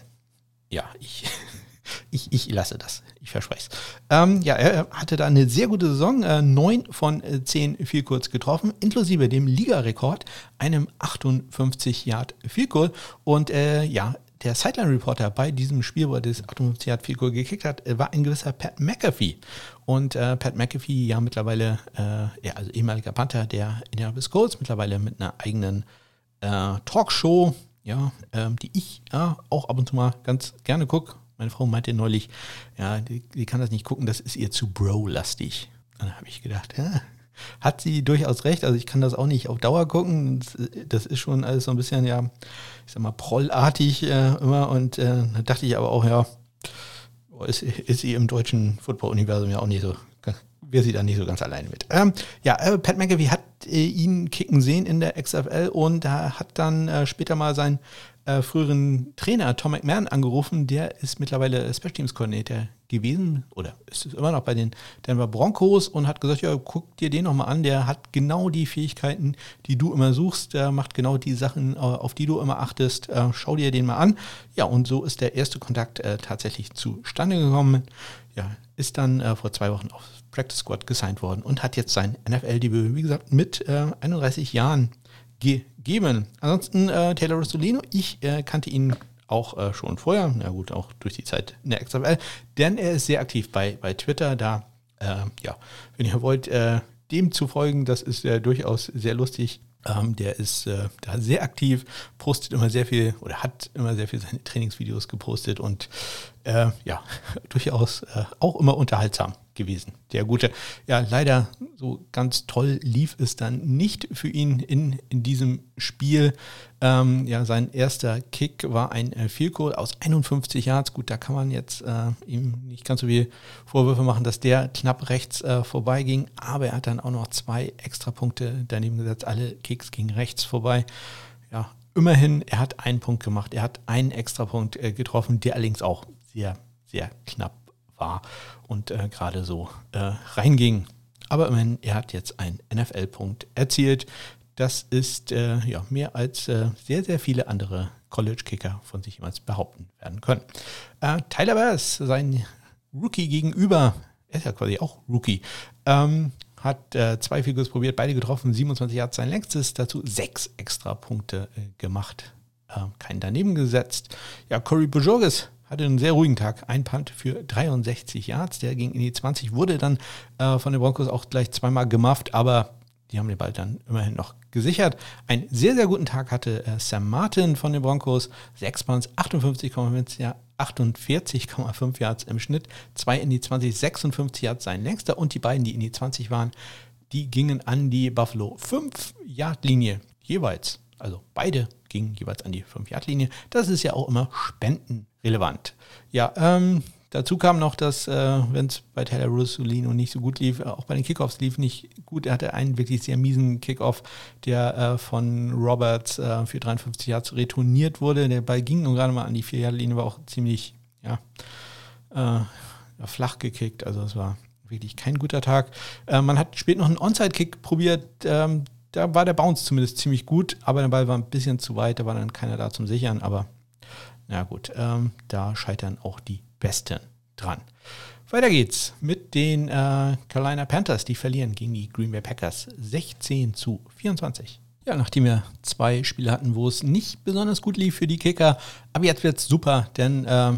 Ja, ich, ich, ich lasse das. Ich verspreche es. Ähm, ja, er hatte da eine sehr gute Saison. Äh, neun von äh, zehn viel kurz getroffen, inklusive dem Ligarekord, einem 58 Yard Vielkurs. Und äh, ja, der Sideline-Reporter bei diesem Spiel, wo er das 58 Yard Goal gekickt hat, war ein gewisser Pat McAfee. Und äh, Pat McAfee, ja mittlerweile, äh, ja, also ehemaliger Panther der Indianapolis Colts, mittlerweile mit einer eigenen äh, Talkshow, ja, ähm, die ich ja, auch ab und zu mal ganz gerne gucke. Meine Frau meinte neulich, ja, die, die kann das nicht gucken, das ist ihr zu bro-lastig. Dann habe ich gedacht, ja, hat sie durchaus recht. Also ich kann das auch nicht auf Dauer gucken. Das ist schon alles so ein bisschen, ja, ich sag mal, prollartig äh, immer. Und äh, da dachte ich aber auch, ja, ist, ist sie im deutschen Football-Universum ja auch nicht so, wäre sie da nicht so ganz alleine mit. Ähm, ja, äh, Pat McAfee hat äh, ihn kicken sehen in der XFL und da hat dann äh, später mal sein äh, früheren Trainer Tom McMahon angerufen. Der ist mittlerweile Special Teams Coordinator gewesen oder ist immer noch bei den Denver Broncos und hat gesagt, ja, guck dir den nochmal an. Der hat genau die Fähigkeiten, die du immer suchst. Der macht genau die Sachen, äh, auf die du immer achtest. Äh, schau dir den mal an. Ja, und so ist der erste Kontakt äh, tatsächlich zustande gekommen. Ja, ist dann äh, vor zwei Wochen aufs Practice Squad gesigned worden und hat jetzt sein NFL-Debüt, wie gesagt, mit 31 äh, Jahren gegeben. Ansonsten äh, Taylor Rossolino, ich äh, kannte ihn auch äh, schon vorher, na gut, auch durch die Zeit in der XFL, denn er ist sehr aktiv bei, bei Twitter, da, äh, ja, wenn ihr wollt, äh, dem zu folgen, das ist äh, durchaus sehr lustig. Ähm, der ist äh, da sehr aktiv, postet immer sehr viel oder hat immer sehr viel seine Trainingsvideos gepostet und äh, ja, durchaus äh, auch immer unterhaltsam gewesen. Der gute, ja, leider so ganz toll lief es dann nicht für ihn in, in diesem Spiel. Ähm, ja, sein erster Kick war ein äh, Field Goal aus 51 Yards. Gut, da kann man jetzt äh, ihm nicht ganz so viel Vorwürfe machen, dass der knapp rechts äh, vorbeiging, aber er hat dann auch noch zwei extra Punkte daneben gesetzt. Alle Kicks gingen rechts vorbei. Ja, immerhin, er hat einen Punkt gemacht. Er hat einen extra Punkt äh, getroffen, der allerdings auch sehr, sehr knapp war und äh, gerade so äh, reinging. Aber immerhin, er hat jetzt einen NFL-Punkt erzielt. Das ist äh, ja, mehr als äh, sehr, sehr viele andere College-Kicker von sich jemals behaupten werden können. Äh, Tyler Bass, sein Rookie gegenüber, er ist ja quasi auch Rookie, ähm, hat äh, zwei Figures probiert, beide getroffen, 27 Yards sein längstes, dazu sechs extra Punkte gemacht. kein daneben gesetzt. Ja, Corey Bojorges hatte einen sehr ruhigen Tag. Ein Punt für 63 Yards, der ging in die 20, wurde dann äh, von den Broncos auch gleich zweimal gemacht, aber die haben den Ball dann immerhin noch gesichert. Einen sehr, sehr guten Tag hatte äh, Sam Martin von den Broncos. Sechs Punts, 58,5 ja, 48,5 Yards im Schnitt. Zwei in die 20, 56 Yards sein längster und die beiden, die in die 20 waren, die gingen an die Buffalo 5-Yard-Linie jeweils. Also beide gingen jeweils an die 5-Yard-Linie. Das ist ja auch immer Spenden relevant. Ja, ähm, dazu kam noch, dass, äh, wenn es bei Taylor Russolino nicht so gut lief, auch bei den Kickoffs lief nicht gut. Er hatte einen wirklich sehr miesen Kickoff, der äh, von Roberts äh, für 53 Yards retourniert wurde. Der Ball ging nur gerade mal an die 4-Yard-Linie, war auch ziemlich, ja, äh, flach gekickt. Also es war wirklich kein guter Tag. Äh, man hat später noch einen Onside-Kick probiert. Ähm, da war der Bounce zumindest ziemlich gut, aber der Ball war ein bisschen zu weit, da war dann keiner da zum Sichern, aber na gut, ähm, da scheitern auch die Besten dran. Weiter geht's mit den äh, Carolina Panthers, die verlieren gegen die Green Bay Packers 16 zu 24. Ja, nachdem wir zwei Spiele hatten, wo es nicht besonders gut lief für die Kicker, aber jetzt wird's super, denn äh,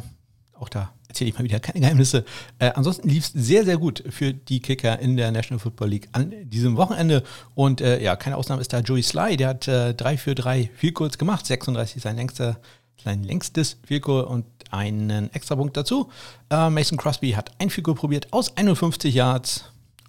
auch da erzähle ich mal wieder keine Geheimnisse. Äh, ansonsten lief es sehr, sehr gut für die Kicker in der National Football League an diesem Wochenende. Und äh, ja, keine Ausnahme ist da Joey Sly, der hat äh, 3 für 3 viel kurz gemacht, 36 sein längster, sein längstes Vielkohl und einen Extrapunkt dazu. Äh, Mason Crosby hat ein Vielkohl probiert aus 51 Yards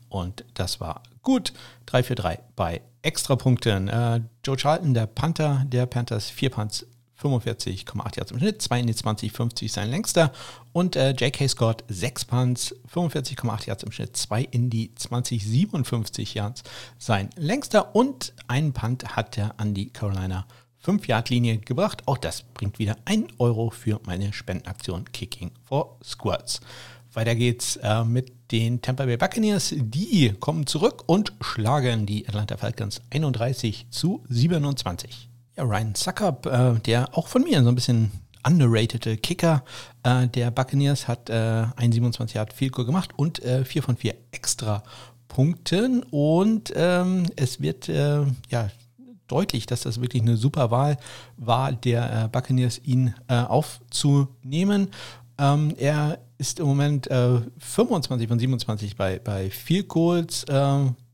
und das war gut. 3 für 3 bei Extrapunkten. Äh, Joe Charlton, der Panther der Panthers, 4 Punts 45,8 Yards im Schnitt, 2 in die 20, 50 sein längster. Und äh, J.K. Scott, 6 Punts, 45,8 Yards im Schnitt, 2 in die 20, 57 Yards sein längster. Und einen Punt hat er an die Carolina 5-Yard-Linie gebracht. Auch das bringt wieder 1 Euro für meine Spendenaktion Kicking for Squads. Weiter geht's äh, mit den Tampa Bay Buccaneers. Die kommen zurück und schlagen die Atlanta Falcons 31 zu 27. Ja, Ryan Suckup, äh, der auch von mir so ein bisschen underrated Kicker äh, der Buccaneers, hat äh, ein 27 Yard Field Goal gemacht und äh, 4 von 4 extra Punkten. Und ähm, es wird äh, ja deutlich, dass das wirklich eine super Wahl war, der äh, Buccaneers ihn äh, aufzunehmen. Ähm, er ist im Moment äh, 25 von 27 bei, bei Field Goals.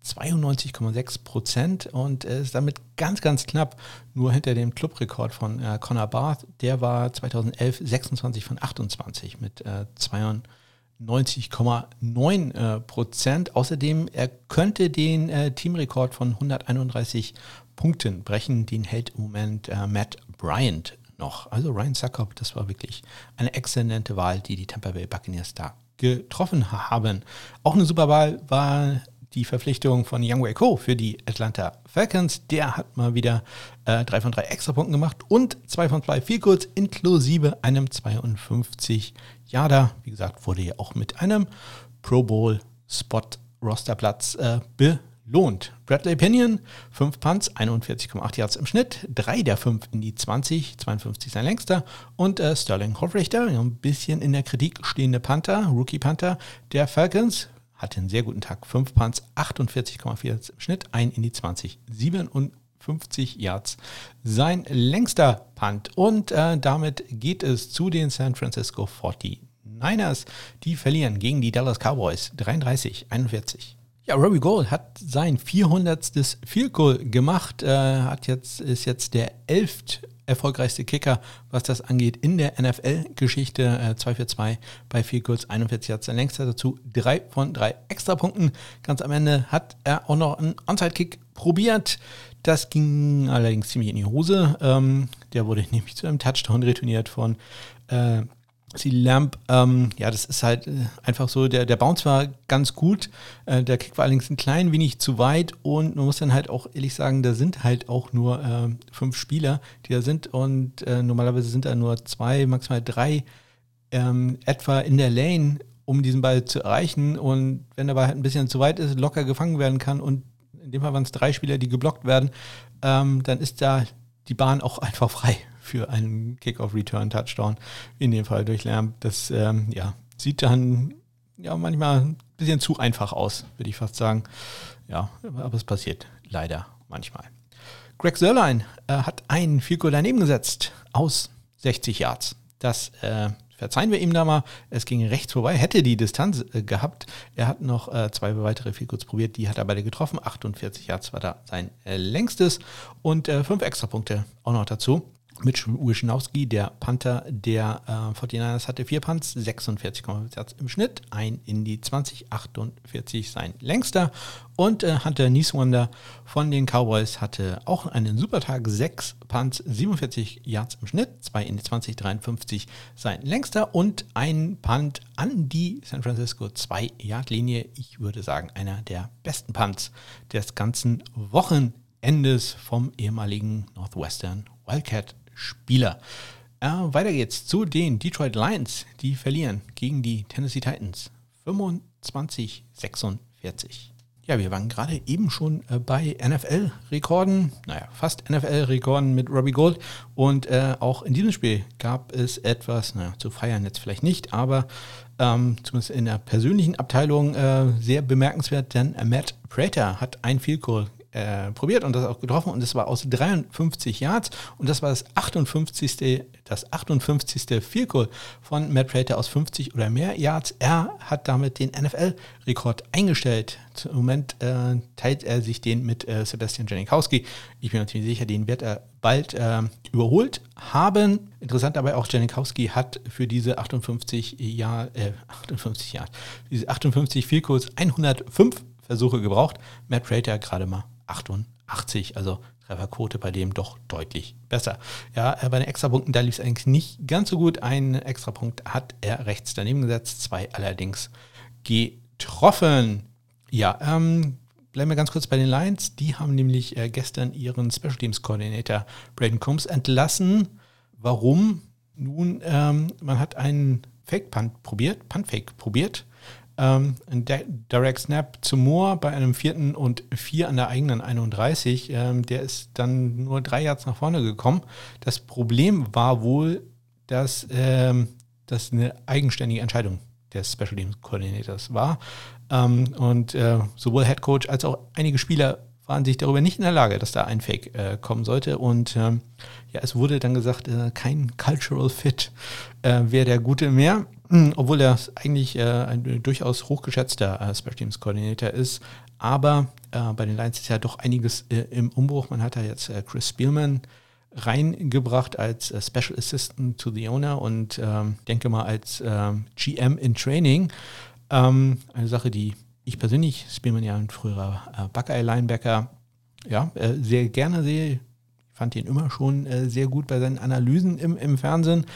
92,6 Prozent und ist damit ganz, ganz knapp nur hinter dem Clubrekord von äh, Connor Barth. Der war 2011 26 von 28 mit äh, 92,9 äh, Prozent. Außerdem, er könnte den äh, Teamrekord von 131 Punkten brechen. Den hält im Moment äh, Matt Bryant noch. Also Ryan Suckup, das war wirklich eine exzellente Wahl, die die Tampa Bay Buccaneers da getroffen haben. Auch eine super Wahl war die Verpflichtung von Young Wei Ko für die Atlanta Falcons. Der hat mal wieder äh, drei von drei Extrapunkten gemacht und zwei von zwei viel kurz inklusive einem 52 Yarder. Wie gesagt, wurde ja auch mit einem Pro Bowl Spot Rosterplatz äh, belohnt. Bradley Pinion, 5 Punts, 41,8 Yards im Schnitt, 3 der 5 in die 20, 52 sein längster. Und äh, Sterling Hofrichter, ein bisschen in der Kritik stehende Panther, Rookie Panther der Falcons, hatte einen sehr guten Tag. 5 Punts, 48,4 im Schnitt, ein in die 20, 57 Yards. Sein längster Punt. Und äh, damit geht es zu den San Francisco 49ers. Die verlieren gegen die Dallas Cowboys 33, 41. Ja, Robbie Gold hat sein 400. Field Goal gemacht, äh, hat jetzt, ist jetzt der 11 erfolgreichste Kicker, was das angeht, in der NFL-Geschichte. Äh, 2 für 2 bei Field Goals, 41 Yards der längste dazu, 3 von 3 Extrapunkten. Ganz am Ende hat er auch noch einen Onside-Kick probiert. Das ging allerdings ziemlich in die Hose. Ähm, der wurde nämlich zu einem Touchdown retourniert von äh, Sie Lamp, ähm, ja, das ist halt äh, einfach so, der, der Bounce war ganz gut, äh, der Kick war allerdings ein klein wenig zu weit und man muss dann halt auch ehrlich sagen, da sind halt auch nur äh, fünf Spieler, die da sind und äh, normalerweise sind da nur zwei, maximal drei ähm, etwa in der Lane, um diesen Ball zu erreichen und wenn der Ball halt ein bisschen zu weit ist, locker gefangen werden kann und in dem Fall waren es drei Spieler, die geblockt werden, ähm, dann ist da die Bahn auch einfach frei für einen Kick-Off-Return-Touchdown, in dem Fall durch Lärm. Das ähm, ja, sieht dann ja manchmal ein bisschen zu einfach aus, würde ich fast sagen. Ja, aber es passiert leider manchmal. Greg Sörlein äh, hat einen Fico daneben gesetzt aus 60 Yards. Das äh, verzeihen wir ihm da mal. Es ging rechts vorbei, hätte die Distanz äh, gehabt. Er hat noch äh, zwei weitere Fields probiert, die hat er beide getroffen. 48 Yards war da sein äh, längstes und äh, fünf Extrapunkte auch noch dazu. Mitch Wischnowski, der Panther der äh, 49ers, hatte vier Punts, 46,5 Yards im Schnitt, ein in die 20, 48 sein längster. Und äh, Hunter Nieswander von den Cowboys hatte auch einen super Tag, sechs Punts, 47 Yards im Schnitt, zwei in die 20, 53 sein längster und ein Punt an die San Francisco 2 Yard Linie. Ich würde sagen, einer der besten Punts des ganzen Wochenendes vom ehemaligen Northwestern Wildcat Spieler. Äh, weiter geht's zu den Detroit Lions. Die verlieren gegen die Tennessee Titans 25, 46. Ja, wir waren gerade eben schon äh, bei NFL-Rekorden, naja, fast NFL-Rekorden mit Robbie Gold. Und äh, auch in diesem Spiel gab es etwas, naja, zu feiern jetzt vielleicht nicht, aber ähm, zumindest in der persönlichen Abteilung äh, sehr bemerkenswert, denn Matt Prater hat ein Field Goal äh, probiert und das auch getroffen und das war aus 53 Yards und das war das 58. das 58. Field Goal von Matt Prater aus 50 oder mehr Yards. Er hat damit den NFL-Rekord eingestellt. Im Moment äh, teilt er sich den mit äh, Sebastian Janikowski. Ich bin natürlich sicher, den wird er bald äh, überholt haben. Interessant dabei auch, Janikowski hat für diese 58 Jahr, 58 Jahre, diese 58 Field Goals 105 Versuche gebraucht. Matt Prater gerade mal 88, also Trefferquote bei dem doch deutlich besser. Ja, bei den Extrapunkten, da lief es eigentlich nicht ganz so gut. Einen Extrapunkt hat er rechts daneben gesetzt, zwei allerdings getroffen. Ja, ähm, bleiben wir ganz kurz bei den Lions. Die haben nämlich äh, gestern ihren Special Teams Koordinator Braden Combs entlassen. Warum? Nun, ähm, man hat einen Fake-Punt probiert, Punt-Fake probiert ähm, ein Direct Snap zu Moore bei einem vierten und vier an der eigenen 31. Ähm, der ist dann nur drei Yards nach vorne gekommen. Das Problem war wohl, dass ähm, das eine eigenständige Entscheidung des Special Teams Coordinators war. Ähm, und äh, sowohl Head Coach als auch einige Spieler waren sich darüber nicht in der Lage, dass da ein Fake äh, kommen sollte. Und ähm, ja, es wurde dann gesagt, äh, kein Cultural Fit äh, wäre der Gute mehr. Hm, obwohl er eigentlich äh, ein durchaus hochgeschätzter äh, Special Teams Coordinator ist. Aber äh, bei den Lions ist ja doch einiges äh, im Umbruch. Man hat da jetzt äh, Chris Spielman reingebracht als äh, Special Assistant to the Owner und ähm, denke mal als ähm, GM in Training. Ähm, eine Sache, die ich persönlich, Spielman ja ein früherer Buckeye-Linebacker, ja, sehr gerne sehe. Ich fand ihn immer schon sehr gut bei seinen Analysen im, im Fernsehen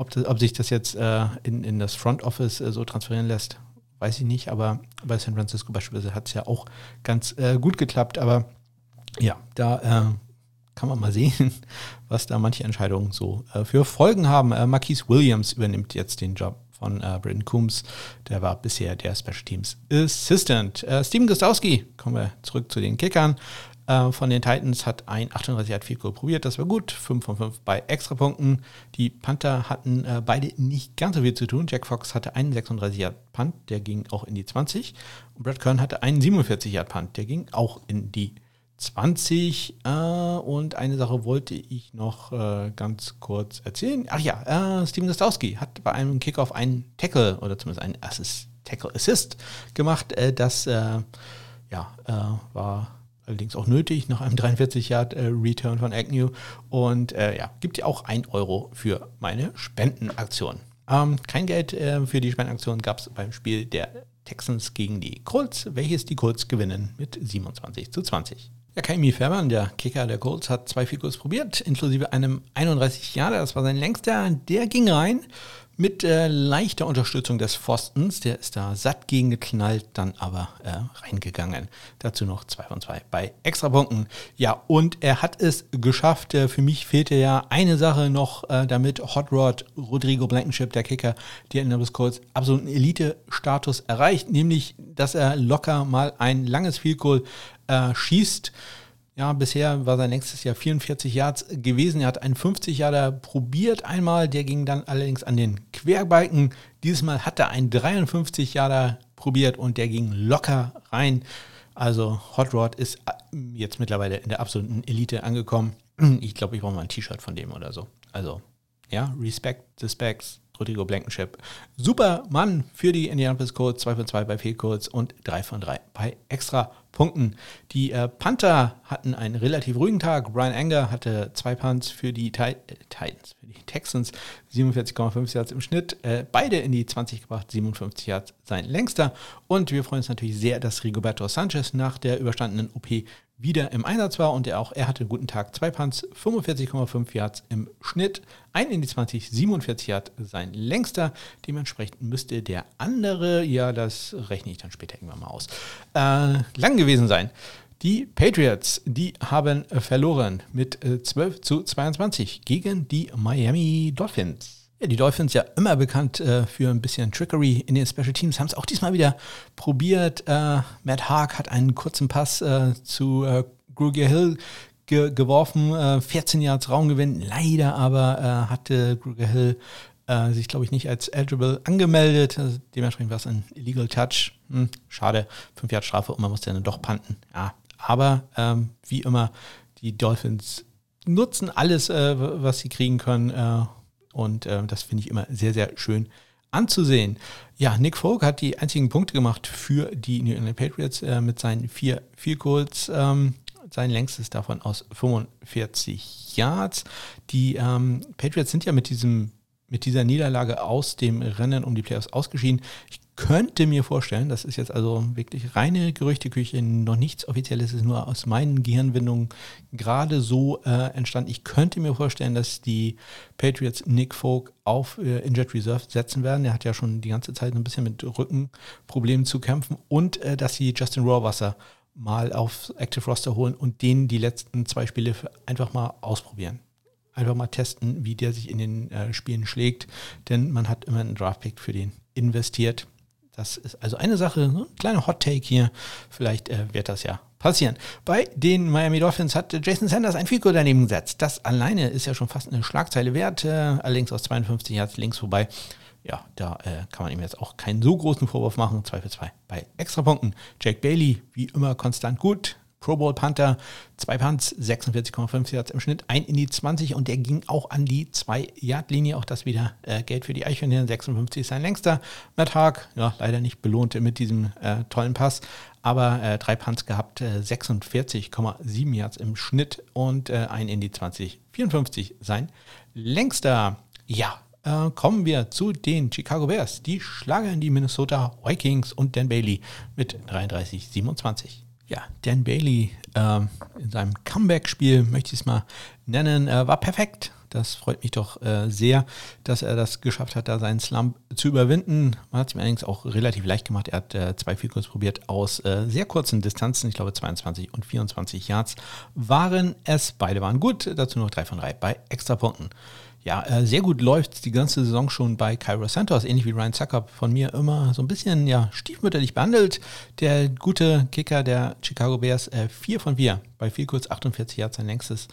ob, das, ob sich das jetzt äh, in, in das Front Office äh, so transferieren lässt, weiß ich nicht. Aber bei San Francisco beispielsweise hat es ja auch ganz äh, gut geklappt. Aber ja, da äh, kann man mal sehen, was da manche Entscheidungen so äh, für Folgen haben. Äh, Marquise Williams übernimmt jetzt den Job von äh, Britton Coombs. Der war bisher der Special Teams Assistant. Äh, Steven Gostowski, kommen wir zurück zu den Kickern. Äh, von den Titans hat ein 38 Yard Field probiert, das war gut, 5 von 5 bei Extrapunkten. Die Panther hatten äh, beide nicht ganz so viel zu tun. Jack Fox hatte einen 36 Yard Punt, der ging auch in die 20. Und Brad Kern hatte einen 47 Yard Punt, der ging auch in die 20. Äh, und eine Sache wollte ich noch äh, ganz kurz erzählen. Ach ja, äh, Steven Gostowski hat bei einem Kickoff einen Tackle oder zumindest einen Assist, Tackle Assist gemacht. Äh, das ja, war allerdings auch nötig nach einem 43-Yard-Return von Agnew. Und äh, ja, gibt ja auch 1 Euro für meine Spendenaktion. Ähm, kein Geld äh, für die Spendenaktion gab es beim Spiel der Texans gegen die Colts, welches die Colts gewinnen mit 27 zu 20. Ja, Kaimi Fairman, der Kicker der Colts, hat zwei Figurs probiert, inklusive einem 31 Jahre, das war sein längster, der ging rein mit äh, leichter Unterstützung des Pfostens. Der ist da satt gegengeknallt, dann aber äh, reingegangen. Dazu noch zwei von zwei bei Extrapunkten. Ja, und er hat es geschafft. Äh, für mich fehlte ja eine Sache noch, äh, damit Hot Rod Rodrigo Blankenship, der Kicker, der in Indianapolis Colts, absoluten Elite-Status erreicht, nämlich, dass er locker mal ein langes Field Goal äh, schießt. Ja, bisher war sein nächstes Jahr 44 Yards gewesen. Er hat einen 50 Yarder probiert einmal, der ging dann allerdings an den Querbalken. Dieses Mal hat er einen 53 Yarder probiert und der ging locker rein. Also Hot Rod ist äh, jetzt mittlerweile in der absoluten Elite angekommen. Ich glaube, ich brauche mal ein T-Shirt von dem oder so. Also, ja, Respect the Specs. Rodrigo Blankenship. Super Mann für die Indianapolis Colts, 2 von 2 bei Fehlcodes und 3 von 3 bei Extra Punkten. Die äh, Panther hatten einen relativ ruhigen Tag. Brian Anger hatte zwei Punts für die Ti äh, Titans, für die Texans, 47,5 Yards im Schnitt. Äh, beide in die 20 gebracht, 57 Yards sein längster. Und wir freuen uns natürlich sehr, dass Rigoberto Sanchez nach der überstandenen OP wieder im Einsatz war und er auch, er hatte einen guten Tag. Zwei Punts, 45,5 Yards im Schnitt, ein in die 20, 47 Yards sein längster. Dementsprechend müsste der andere, ja, das rechne ich dann später irgendwann mal aus, äh, lang gewesen sein. Die Patriots, die haben verloren mit 12 äh, zu 22 gegen die Miami Dolphins. Ja, die Dolphins ja immer bekannt äh, für ein bisschen Trickery in den Special Teams, haben es auch diesmal wieder probiert. Äh, Matt Haag hat einen kurzen Pass äh, zu äh, Grugier Hill ge geworfen, 14 Yards Raumgewinn. Leider aber äh, hatte Grugier Hill äh, sich, glaube ich, nicht als eligible angemeldet. Also dementsprechend war es ein Illegal Touch. Hm, schade, 5 Yards Strafe und man musste dann doch panten. Ja, Aber ähm, wie immer, die Dolphins nutzen alles, äh, was sie kriegen können. Und äh, das finde ich immer sehr, sehr schön anzusehen. Ja, Nick Folk hat die einzigen Punkte gemacht für die New England Patriots äh, mit seinen vier Field Goals. Ähm, sein längstes davon aus 45 Yards. Die ähm, Patriots sind ja mit diesem mit dieser Niederlage aus dem Rennen um die Playoffs ausgeschieden. Ich könnte mir vorstellen, das ist jetzt also wirklich reine Gerüchteküche, noch nichts Offizielles, ist nur aus meinen Gehirnwindungen gerade so äh, entstanden. Ich könnte mir vorstellen, dass die Patriots Nick Folk auf äh, Injured Reserve setzen werden. Er hat ja schon die ganze Zeit ein bisschen mit Rückenproblemen zu kämpfen und äh, dass sie Justin Rohrwasser mal auf Active Roster holen und den die letzten zwei Spiele einfach mal ausprobieren einfach mal testen, wie der sich in den äh, Spielen schlägt, denn man hat immer einen Draftpick für den investiert. Das ist also eine Sache, ne? kleiner Hot Take hier. Vielleicht äh, wird das ja passieren. Bei den Miami Dolphins hat Jason Sanders ein Fico daneben gesetzt. Das alleine ist ja schon fast eine Schlagzeile wert. Äh, allerdings aus 52 Yards links vorbei. Ja, da äh, kann man ihm jetzt auch keinen so großen Vorwurf machen. 2 für 2 bei Extrapunkten. Jack Bailey, wie immer konstant gut. Pro Bowl Panther, zwei Punts, 46,5 Yards im Schnitt, ein in die 20 und der ging auch an die 2-Yard-Linie. Auch das wieder äh, Geld für die Eichhörnchen, 56 ist sein längster. Matt Haag, ja, leider nicht belohnt mit diesem äh, tollen Pass, aber äh, drei Punts gehabt, 46,7 äh, Yards im Schnitt und äh, ein in die 20, 54 sein längster. Ja, äh, kommen wir zu den Chicago Bears. Die schlagen die Minnesota Vikings und Dan Bailey mit 33-27 ja, Dan Bailey äh, in seinem Comeback-Spiel, möchte ich es mal nennen, äh, war perfekt. Das freut mich doch äh, sehr, dass er das geschafft hat, da seinen Slump zu überwinden. Man hat es ihm allerdings auch relativ leicht gemacht. Er hat äh, zwei Vielkurs probiert aus äh, sehr kurzen Distanzen. Ich glaube 22 und 24 Yards waren es. Beide waren gut. Dazu noch drei von drei bei Extrapunkten. Ja, äh, sehr gut läuft die ganze Saison schon bei Cairo Santos, ähnlich wie Ryan Zucker von mir immer so ein bisschen ja, stiefmütterlich behandelt. Der gute Kicker der Chicago Bears, äh, 4 von 4, bei viel kurz 48 Yards sein längstes,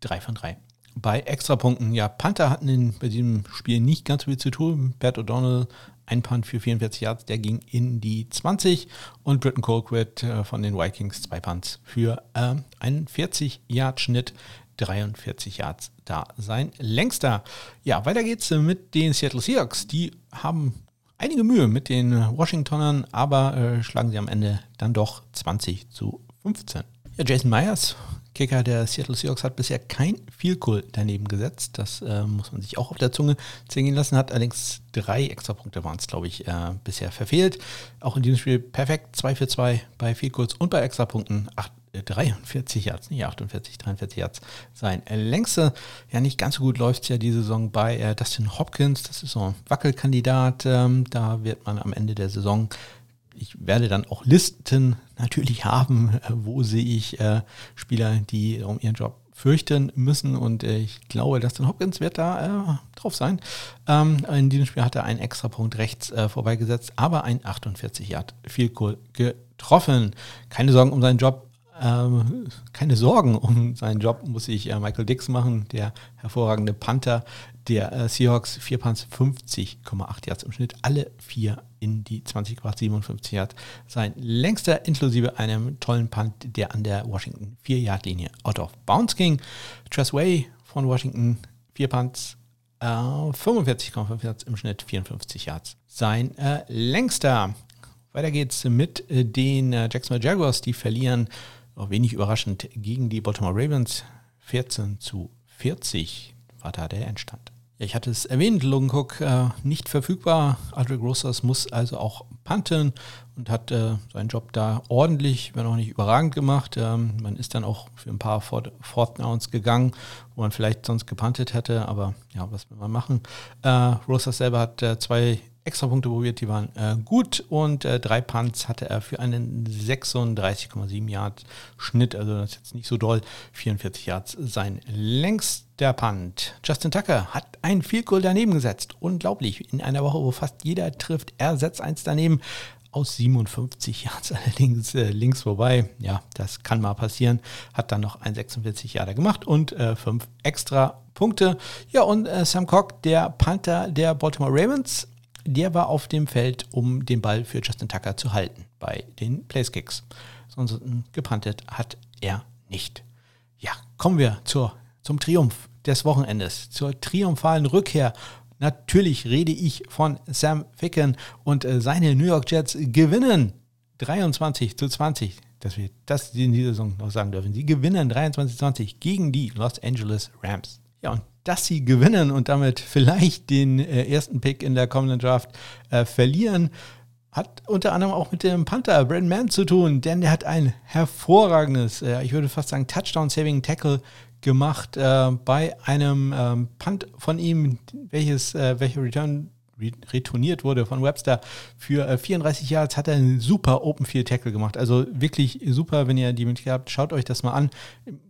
3 von 3. Bei Extrapunkten, ja, Panther hatten in, bei diesem Spiel nicht ganz so viel zu tun. Bert O'Donnell, ein Punt für 44 Yards, der ging in die 20 und Britton Colquitt äh, von den Vikings zwei Punts für äh, einen 40 Yard Schnitt 43 Yards sein längster. Ja, weiter geht's mit den Seattle Seahawks. Die haben einige Mühe mit den Washingtonern, aber äh, schlagen sie am Ende dann doch 20 zu 15. Ja, Jason Myers, Kicker der Seattle Seahawks, hat bisher kein Field daneben gesetzt. Das äh, muss man sich auch auf der Zunge zählen lassen. Hat allerdings drei Extrapunkte waren es, glaube ich, äh, bisher verfehlt. Auch in diesem Spiel perfekt 2 für 2 bei Field und bei Extrapunkten. Acht 43 Yards, nicht 48, 43 Yards sein. Längste, ja nicht ganz so gut läuft es ja diese Saison bei äh, Dustin Hopkins, das ist so ein Wackelkandidat, ähm, da wird man am Ende der Saison, ich werde dann auch Listen natürlich haben, äh, wo sehe ich äh, Spieler, die um ihren Job fürchten müssen und äh, ich glaube, Dustin Hopkins wird da äh, drauf sein. Ähm, in diesem Spiel hat er einen extra Punkt rechts äh, vorbeigesetzt, aber ein 48 Yard viel cool getroffen. Keine Sorgen um seinen Job, ähm, keine Sorgen um seinen Job muss sich äh, Michael Dix machen, der hervorragende Panther der äh, Seahawks. Vier Punts, 50,8 Yards im Schnitt, alle vier in die 20 gebracht, 57 Yards. Sein längster inklusive einem tollen Punt, der an der Washington 4-Yard-Linie out of bounds ging. Tress Way von Washington, vier Punts, äh, 45,5 Yards im Schnitt, 54 Yards. Sein äh, längster. Weiter geht's mit äh, den äh, Jacksonville Jaguars, die verlieren auch wenig überraschend gegen die Baltimore Ravens. 14 zu 40 war da der Endstand. Ja, ich hatte es erwähnt, Logan Cook äh, nicht verfügbar. Aldrich Rosas muss also auch panten und hat äh, seinen Job da ordentlich, wenn auch nicht überragend gemacht. Ähm, man ist dann auch für ein paar Fourth Downs gegangen, wo man vielleicht sonst gepantet hätte, aber ja, was will man machen? Äh, Rosas selber hat äh, zwei Extrapunkte probiert, die waren äh, gut und äh, drei Punts hatte er für einen 36,7 Yard Schnitt, also das ist jetzt nicht so doll, 44 Yards sein längster Punt. Justin Tucker hat ein Field Goal daneben gesetzt, unglaublich, in einer Woche, wo fast jeder trifft, er setzt eins daneben, aus 57 Yards allerdings äh, links vorbei. Ja, das kann mal passieren. Hat dann noch ein 46 Jahre gemacht und äh, fünf extra Punkte. Ja, und äh, Sam Cock, der Panther der Baltimore Ravens, der war auf dem Feld, um den Ball für Justin Tucker zu halten bei den Placekicks. ansonsten gepantet hat er nicht. Ja, kommen wir zur, zum Triumph des Wochenendes, zur triumphalen Rückkehr. Natürlich rede ich von Sam Ficken und äh, seine New York Jets gewinnen 23 zu 20. Dass wir das in dieser Saison noch sagen dürfen. Sie gewinnen 23 zu 20 gegen die Los Angeles Rams. Ja, und dass sie gewinnen und damit vielleicht den äh, ersten Pick in der kommenden Draft äh, verlieren, hat unter anderem auch mit dem Panther Brandon Mann zu tun, denn der hat ein hervorragendes, äh, ich würde fast sagen, Touchdown-Saving-Tackle gemacht äh, bei einem ähm, Punt von ihm, welches, äh, welcher Return retourniert wurde von Webster für äh, 34 Yards, hat er einen super Open Field Tackle gemacht. Also wirklich super, wenn ihr die Möglichkeit habt, schaut euch das mal an.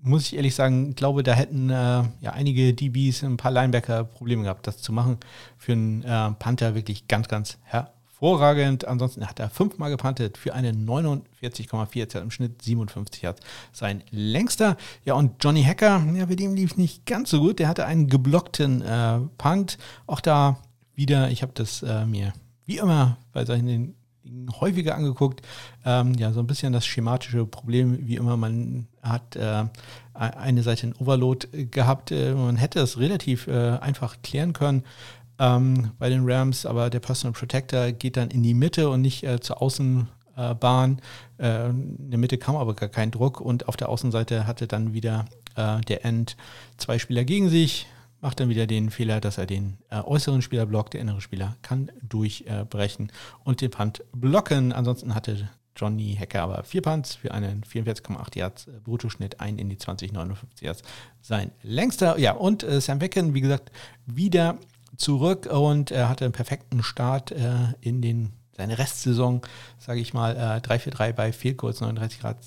Muss ich ehrlich sagen, glaube, da hätten äh, ja einige DBs, ein paar Linebacker Probleme gehabt, das zu machen. Für einen äh, Panther wirklich ganz, ganz hervorragend hervorragend. Ansonsten hat er fünfmal gepantet für eine 49,4 im Schnitt 57 Yards. Sein längster. Ja, und Johnny Hacker, ja, bei dem lief nicht ganz so gut. Der hatte einen geblockten äh, Punt. Auch da wieder, ich habe das äh, mir wie immer bei solchen häufiger angeguckt. Ähm, ja, so ein bisschen das schematische Problem, wie immer, man hat äh, eine Seite in Overload gehabt. Äh, man hätte es relativ äh, einfach klären können ähm, bei den Rams, aber der Personal Protector geht dann in die Mitte und nicht äh, zur Außenbahn. Äh, in der Mitte kam aber gar kein Druck und auf der Außenseite hatte dann wieder äh, der End zwei Spieler gegen sich, macht dann wieder den Fehler, dass er den äh, äußeren Spieler blockt, der innere Spieler kann durchbrechen und den Punt blocken. Ansonsten hatte Johnny Hacker aber vier Punts für einen 44,8 Yards äh, Bruttoschnitt, ein in die 2059 Yards. Sein längster, ja, und äh, Sam Becken, wie gesagt, wieder zurück und er hatte einen perfekten Start äh, in den, seine Restsaison, sage ich mal, äh, 3-4-3 bei Fehlkurs, 39 Grad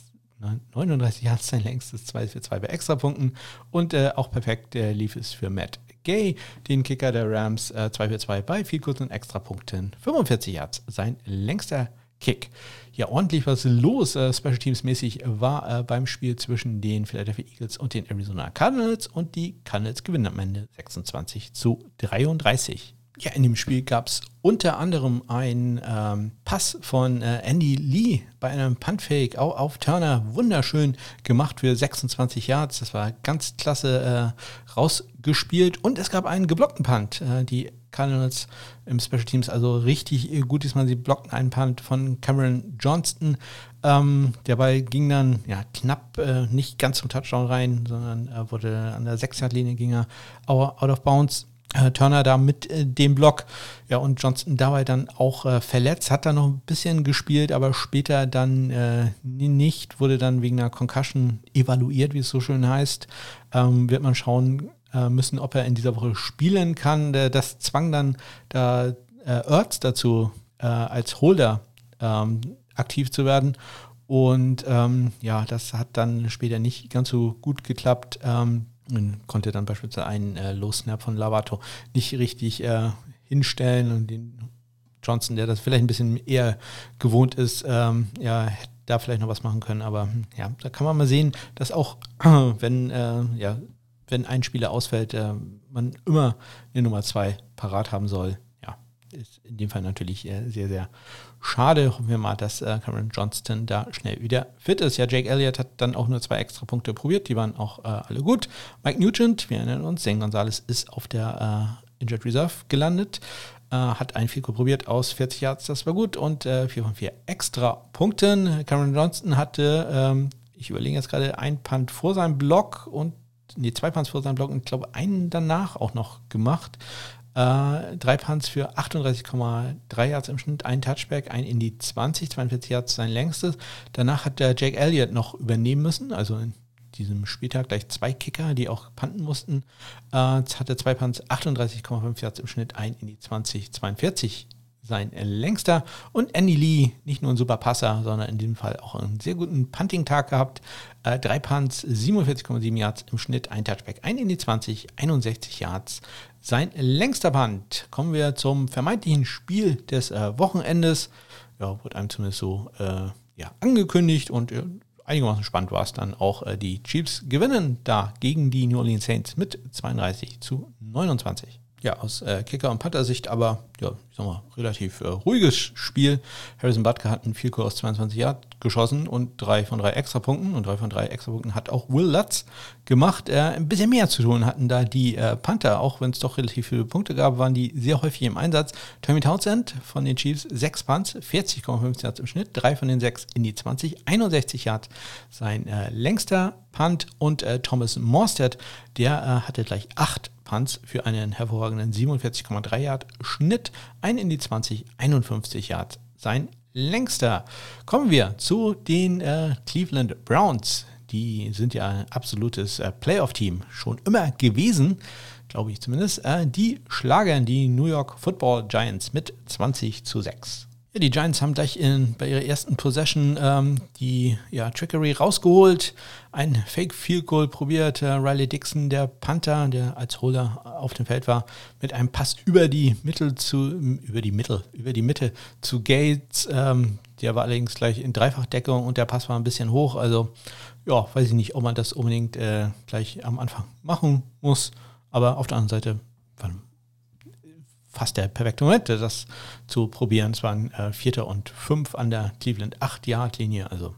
39 Yards sein längstes 2 für 2 bei Extrapunkten und äh, auch perfekt äh, lief es für Matt Gay, den Kicker der Rams, äh, 2 für 2 bei viel kurzen Extrapunkten, 45 Yards, sein längster Kick. Ja, ordentlich was los, äh, Special Teams mäßig, war äh, beim Spiel zwischen den Philadelphia Eagles und den Arizona Cardinals und die Cardinals gewinnen am Ende 26 zu 33. Ja, in dem Spiel gab es unter anderem einen ähm, Pass von äh, Andy Lee bei einem Puntfake auf, auf Turner. Wunderschön gemacht für 26 Yards. Das war ganz klasse äh, rausgespielt. Und es gab einen geblockten Punt. Äh, die Cardinals im Special Teams also richtig gut diesmal. Sie blockten einen Punt von Cameron Johnston. Ähm, der Ball ging dann ja, knapp äh, nicht ganz zum Touchdown rein, sondern äh, wurde an der 6-Yard-Linie ging er out of bounds. Äh, Turner da mit äh, dem Block. Ja, und Johnston dabei dann auch äh, verletzt, hat dann noch ein bisschen gespielt, aber später dann äh, nicht, wurde dann wegen einer Concussion evaluiert, wie es so schön heißt. Ähm, wird man schauen, äh, müssen, ob er in dieser Woche spielen kann. Das zwang dann da äh, Ertz dazu, als Holder ähm, aktiv zu werden. Und ähm, ja, das hat dann später nicht ganz so gut geklappt. Ähm, konnte dann beispielsweise einen äh, Low-Snap von Lavato nicht richtig äh, hinstellen und den Johnson, der das vielleicht ein bisschen eher gewohnt ist, ähm, ja, hätte da vielleicht noch was machen können. Aber hm, ja, da kann man mal sehen, dass auch, wenn äh, ja, wenn ein Spieler ausfällt, äh, man immer eine Nummer zwei parat haben soll. Ja, ist in dem Fall natürlich äh, sehr, sehr schade. Hoffen wir mal, dass äh, Cameron Johnston da schnell wieder fit ist. Ja, Jake Elliott hat dann auch nur zwei extra Punkte probiert, die waren auch äh, alle gut. Mike Nugent, wir erinnern uns, Zane Gonzalez ist auf der äh, Injured Reserve gelandet äh, hat ein Fico probiert aus 40 Yards, das war gut und äh, 4 von 4 extra Punkten. Cameron Johnston hatte, ähm, ich überlege jetzt gerade, ein Punt vor seinem Block und nee, zwei Punts vor seinem Block und ich glaube einen danach auch noch gemacht. Äh, drei Punts für 38,3 Yards im Schnitt, ein Touchback, ein in die 20, 42 Yards sein längstes. Danach hat der Jake Elliott noch übernehmen müssen, also in diesem Spieltag gleich zwei Kicker, die auch panten mussten. Äh, jetzt hatte zwei Punts 38,5 Yards im Schnitt, ein in die 20, 42 sein längster. Und Andy Lee, nicht nur ein super Passer, sondern in diesem Fall auch einen sehr guten Punting-Tag gehabt. Äh, drei Punts, 47,7 Yards im Schnitt, ein Touchback, ein in die 20, 61 Yards. Sein längster Punt. Kommen wir zum vermeintlichen Spiel des äh, Wochenendes. Ja, wurde einem zumindest so äh, ja, angekündigt und äh, einigermaßen spannend war es dann auch. Äh, die Chiefs gewinnen da gegen die New Orleans Saints mit 32 zu 29. ja, aus äh, Kicker- und Panther-Sicht, aber ja, ich sag mal, relativ äh, ruhiges Spiel. Harrison Butker hat einen Vielkurs aus 22 Yard geschossen und drei von drei Extrapunkten und drei von drei Extrapunkten hat auch Will Lutz gemacht. Äh, ein bisschen mehr zu tun hatten da die äh, Panther, auch wenn es doch relativ viele Punkte gab, waren die sehr häufig im Einsatz. Tommy Townsend von den Chiefs, sechs Punts, 40,5 Yards im Schnitt, drei von den sechs in die 20, 61 Yards sein äh, längster Punt und äh, Thomas Morstead, der hatte gleich acht Punts für einen hervorragenden 47,3 Yard Schnitt, ein in die 20, 51 Yards sein längster. Kommen wir zu den äh, Cleveland Browns. Die sind ja ein absolutes äh, Playoff-Team schon immer gewesen, glaube ich zumindest. Äh, die schlagen die New York Football Giants mit 20 zu 6. Ja, die Giants haben gleich in, bei ihrer ersten Possession ähm, die ja, Trickery rausgeholt, ein Fake Field Goal probiert. Äh, Riley Dixon, der Panther, der als Holer auf dem Feld war, mit einem Pass über die Mittel zu über die Mittel über die Mitte zu Gates. Ähm, der war allerdings gleich in Dreifachdeckung und der Pass war ein bisschen hoch. Also ja, weiß ich nicht, ob man das unbedingt äh, gleich am Anfang machen muss. Aber auf der anderen Seite fast der perfekte Moment, das zu probieren. Es waren äh, Vierter und Fünf an der Cleveland 8-Yard-Linie. Also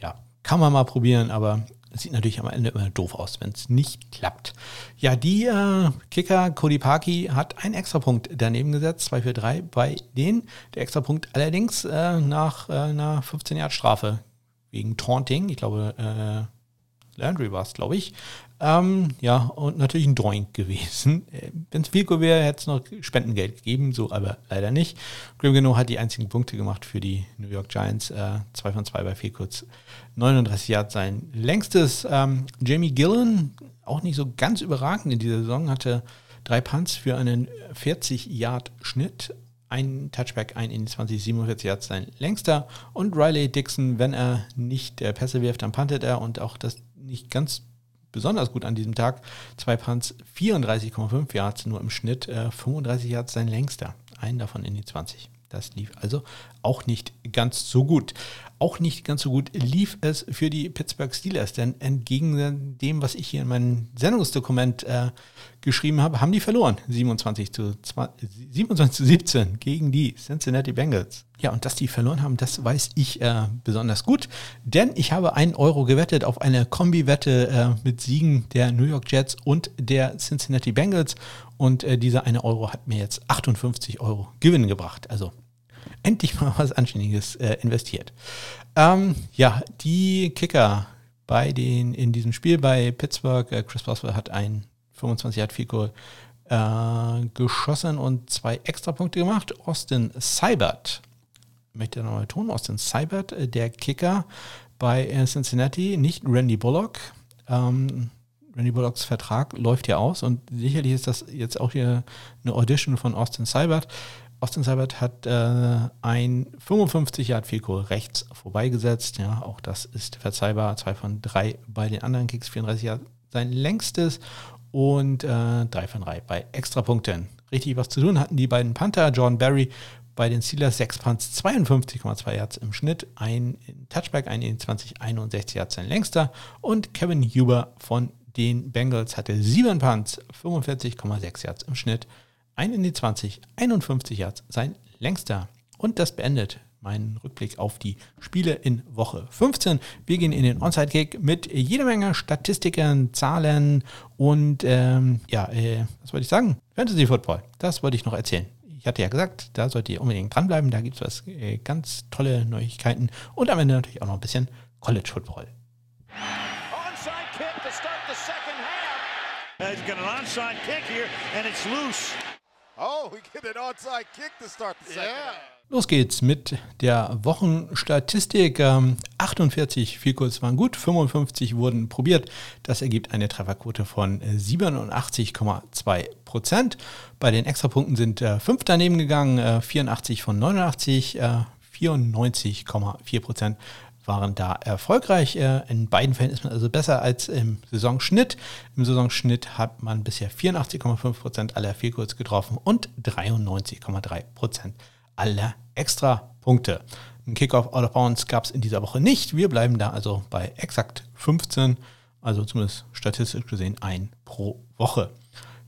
ja, kann man mal probieren, aber sieht natürlich am Ende immer doof aus, wenn es nicht klappt. Ja, die äh, Kicker Cody Parkey hat einen Extrapunkt daneben gesetzt, 2 für 3 bei denen. Der Extrapunkt allerdings äh, nach äh, einer 15-Yard-Strafe wegen Taunting. Ich glaube, äh, Landry war es, glaube ich. Ähm, ja, und natürlich ein Doink gewesen. Wenn es Fico wäre, hätte es noch Spendengeld gegeben, so aber leider nicht. Grim Geno hat die einzigen Punkte gemacht für die New York Giants. Äh, zwei von zwei bei kurz 39 Yards sein längstes. Ähm, Jamie Gillen, auch nicht so ganz überragend in dieser Saison, hatte drei Punts für einen 40-Yard-Schnitt. Ein Touchback, ein in 20, 47 Yards sein längster. Und Riley Dixon, wenn er nicht Pässe wirft, dann puntet er und auch das nicht ganz besonders gut an diesem Tag. Zwei Punts, 34,5 Yards nur im Schnitt, äh, 35 Yards sein längster. Einen davon in die 20. Das lief also auch nicht ganz so gut. Auch nicht ganz so gut lief es für die Pittsburgh Steelers, denn entgegen dem, was ich hier in meinem Sendungsdokument äh, geschrieben habe, haben die verloren. 27 zu, 20, 27 zu 17 gegen die Cincinnati Bengals. Ja, und dass die verloren haben, das weiß ich äh, besonders gut, denn ich habe einen Euro gewettet auf eine Kombi-Wette äh, mit Siegen der New York Jets und der Cincinnati Bengals. Und äh, dieser eine Euro hat mir jetzt 58 Euro Gewinn gebracht. Also endlich mal was Anständiges äh, investiert. Ähm, ja, die Kicker bei den in diesem Spiel bei Pittsburgh, äh, Chris Boswell hat ein 25 Yard Fico äh, geschossen und zwei Extrapunkte gemacht. Austin Seibert, möchte nochmal tun, Austin Seibert, äh, der Kicker bei äh, Cincinnati, nicht Randy Bullock. Ähm, Randy Bullocks Vertrag läuft ja aus und sicherlich ist das jetzt auch hier eine Audition von Austin Seibert. Austin Seibert hat äh, ein 55 Yard Field rechts vorbeigesetzt. Ja, auch das ist verzeihbar. Zwei von drei bei den anderen Kicks, 34 Yard sein längstes und äh, drei von drei bei Extrapunkten. Richtig was zu tun hatten die beiden Panther. John Barry bei den Steelers 6 Punts, 52,2 Yards im Schnitt, ein Touchback, ein in 20, 61 Yards sein längster und Kevin Huber von den Bengals hatte 7 Punts, 45,6 Yards im Schnitt, ein in die 20, 51 Yards, sein längster. Und das beendet meinen Rückblick auf die Spiele in Woche 15. Wir gehen in den Onside-Kick mit jeder Menge Statistiken, Zahlen und ähm, ja, äh, was wollte ich sagen? Fantasy Football. Das wollte ich noch erzählen. Ich hatte ja gesagt, da solltet ihr unbedingt dranbleiben. Da gibt es was äh, ganz tolle Neuigkeiten und am Ende natürlich auch noch ein bisschen College Football. Onside kick to start the second half. He's got an onside kick here and it's loose. Oh, we get an onside kick to start the second yeah. Los geht's mit der Wochenstatistik. 48 Vielkurs waren gut, 55 wurden probiert. Das ergibt eine Trefferquote von 87,2 Prozent. Bei den Extrapunkten sind äh, 5 daneben gegangen, 84 äh, von 89, 94,4 äh, Prozent waren da erfolgreich. Äh, in beiden Fällen ist man also besser als im Saisonschnitt. Im Saisonschnitt hat man bisher 84,5% aller Fehlkurz getroffen und 93,3% aller Extra-Punkte. Ein Kickoff out of bounds gab es in dieser Woche nicht. Wir bleiben da also bei exakt 15, also zumindest statistisch gesehen ein pro Woche.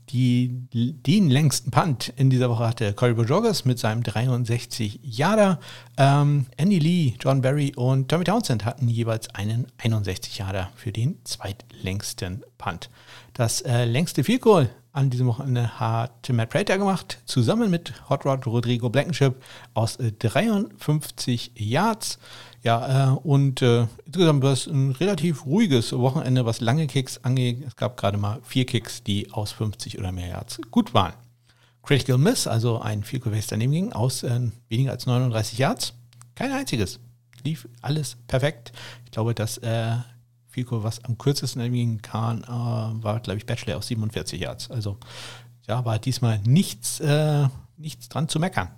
Die, den längsten Punt in dieser Woche hatte Corey Bojorges mit seinem 63 Yarder. Ähm, Andy Lee, John Barry und Tommy Townsend hatten jeweils einen 61 Yarder für den zweitlängsten Punt. Das äh, längste Field Goal an diesem Wochenende hat Matt Prater gemacht, zusammen mit Hot Rod Rodrigo Blankenship aus äh, 53 Yards. Ja, äh, und äh, insgesamt war es ein relativ ruhiges Wochenende, was lange Kicks angeht. Es gab gerade mal vier Kicks, die aus 50 oder mehr Yards gut waren. Critical Miss, also ein Field Goal, daneben ging, aus äh, weniger als 39 Yards. Kein einziges. Lief alles perfekt. Ich glaube, das äh, Field was am kürzesten daneben kann, äh, war, glaube ich, Bachelor aus 47 Yards. Also ja, war diesmal nichts, äh, nichts dran zu meckern.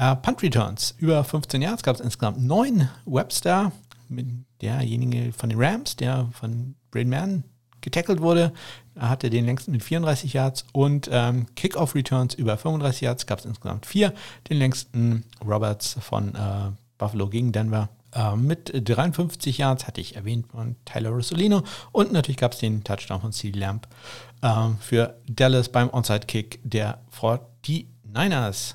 Uh, Punt Returns über 15 Yards gab es insgesamt neun. Webster, derjenige von den Rams, der von Brain Mann getackelt wurde, hatte den längsten mit 34 Yards und ähm, Kickoff Returns über 35 Yards gab es insgesamt vier. Den längsten Roberts von äh, Buffalo gegen Denver äh, mit 53 Yards, hatte ich erwähnt, von Tyler Rossolino. Und natürlich gab es den Touchdown von CD Lamp äh, für Dallas beim Onside-Kick der 49ers.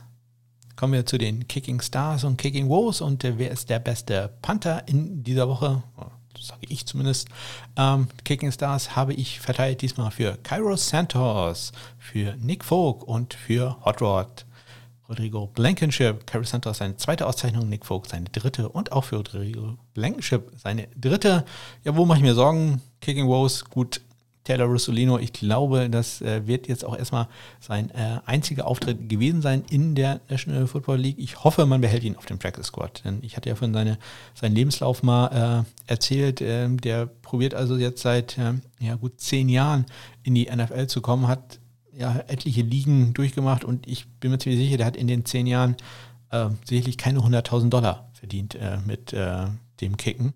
Kommen wir zu den Kicking Stars und Kicking Woes und äh, wer ist der beste Panther in dieser Woche? Sage ich zumindest. Ähm, Kicking Stars habe ich verteilt diesmal für Kairos Santos, für Nick Folk und für Hot Rod. Rodrigo Blankenship, Kairos Santos seine zweite Auszeichnung, Nick Folk seine dritte und auch für Rodrigo Blankenship seine dritte. Ja, wo mache ich mir Sorgen? Kicking Woes, gut, Taylor Russolino, ich glaube, das äh, wird jetzt auch erstmal sein äh, einziger Auftritt gewesen sein in der National Football League. Ich hoffe, man behält ihn auf dem Practice Squad, denn ich hatte ja von seine, seinen Lebenslauf mal äh, erzählt. Ähm, der probiert also jetzt seit ähm, ja, gut zehn Jahren in die NFL zu kommen, hat ja etliche Ligen durchgemacht und ich bin mir ziemlich sicher, der hat in den zehn Jahren äh, sicherlich keine 100.000 Dollar verdient äh, mit äh, dem Kicken.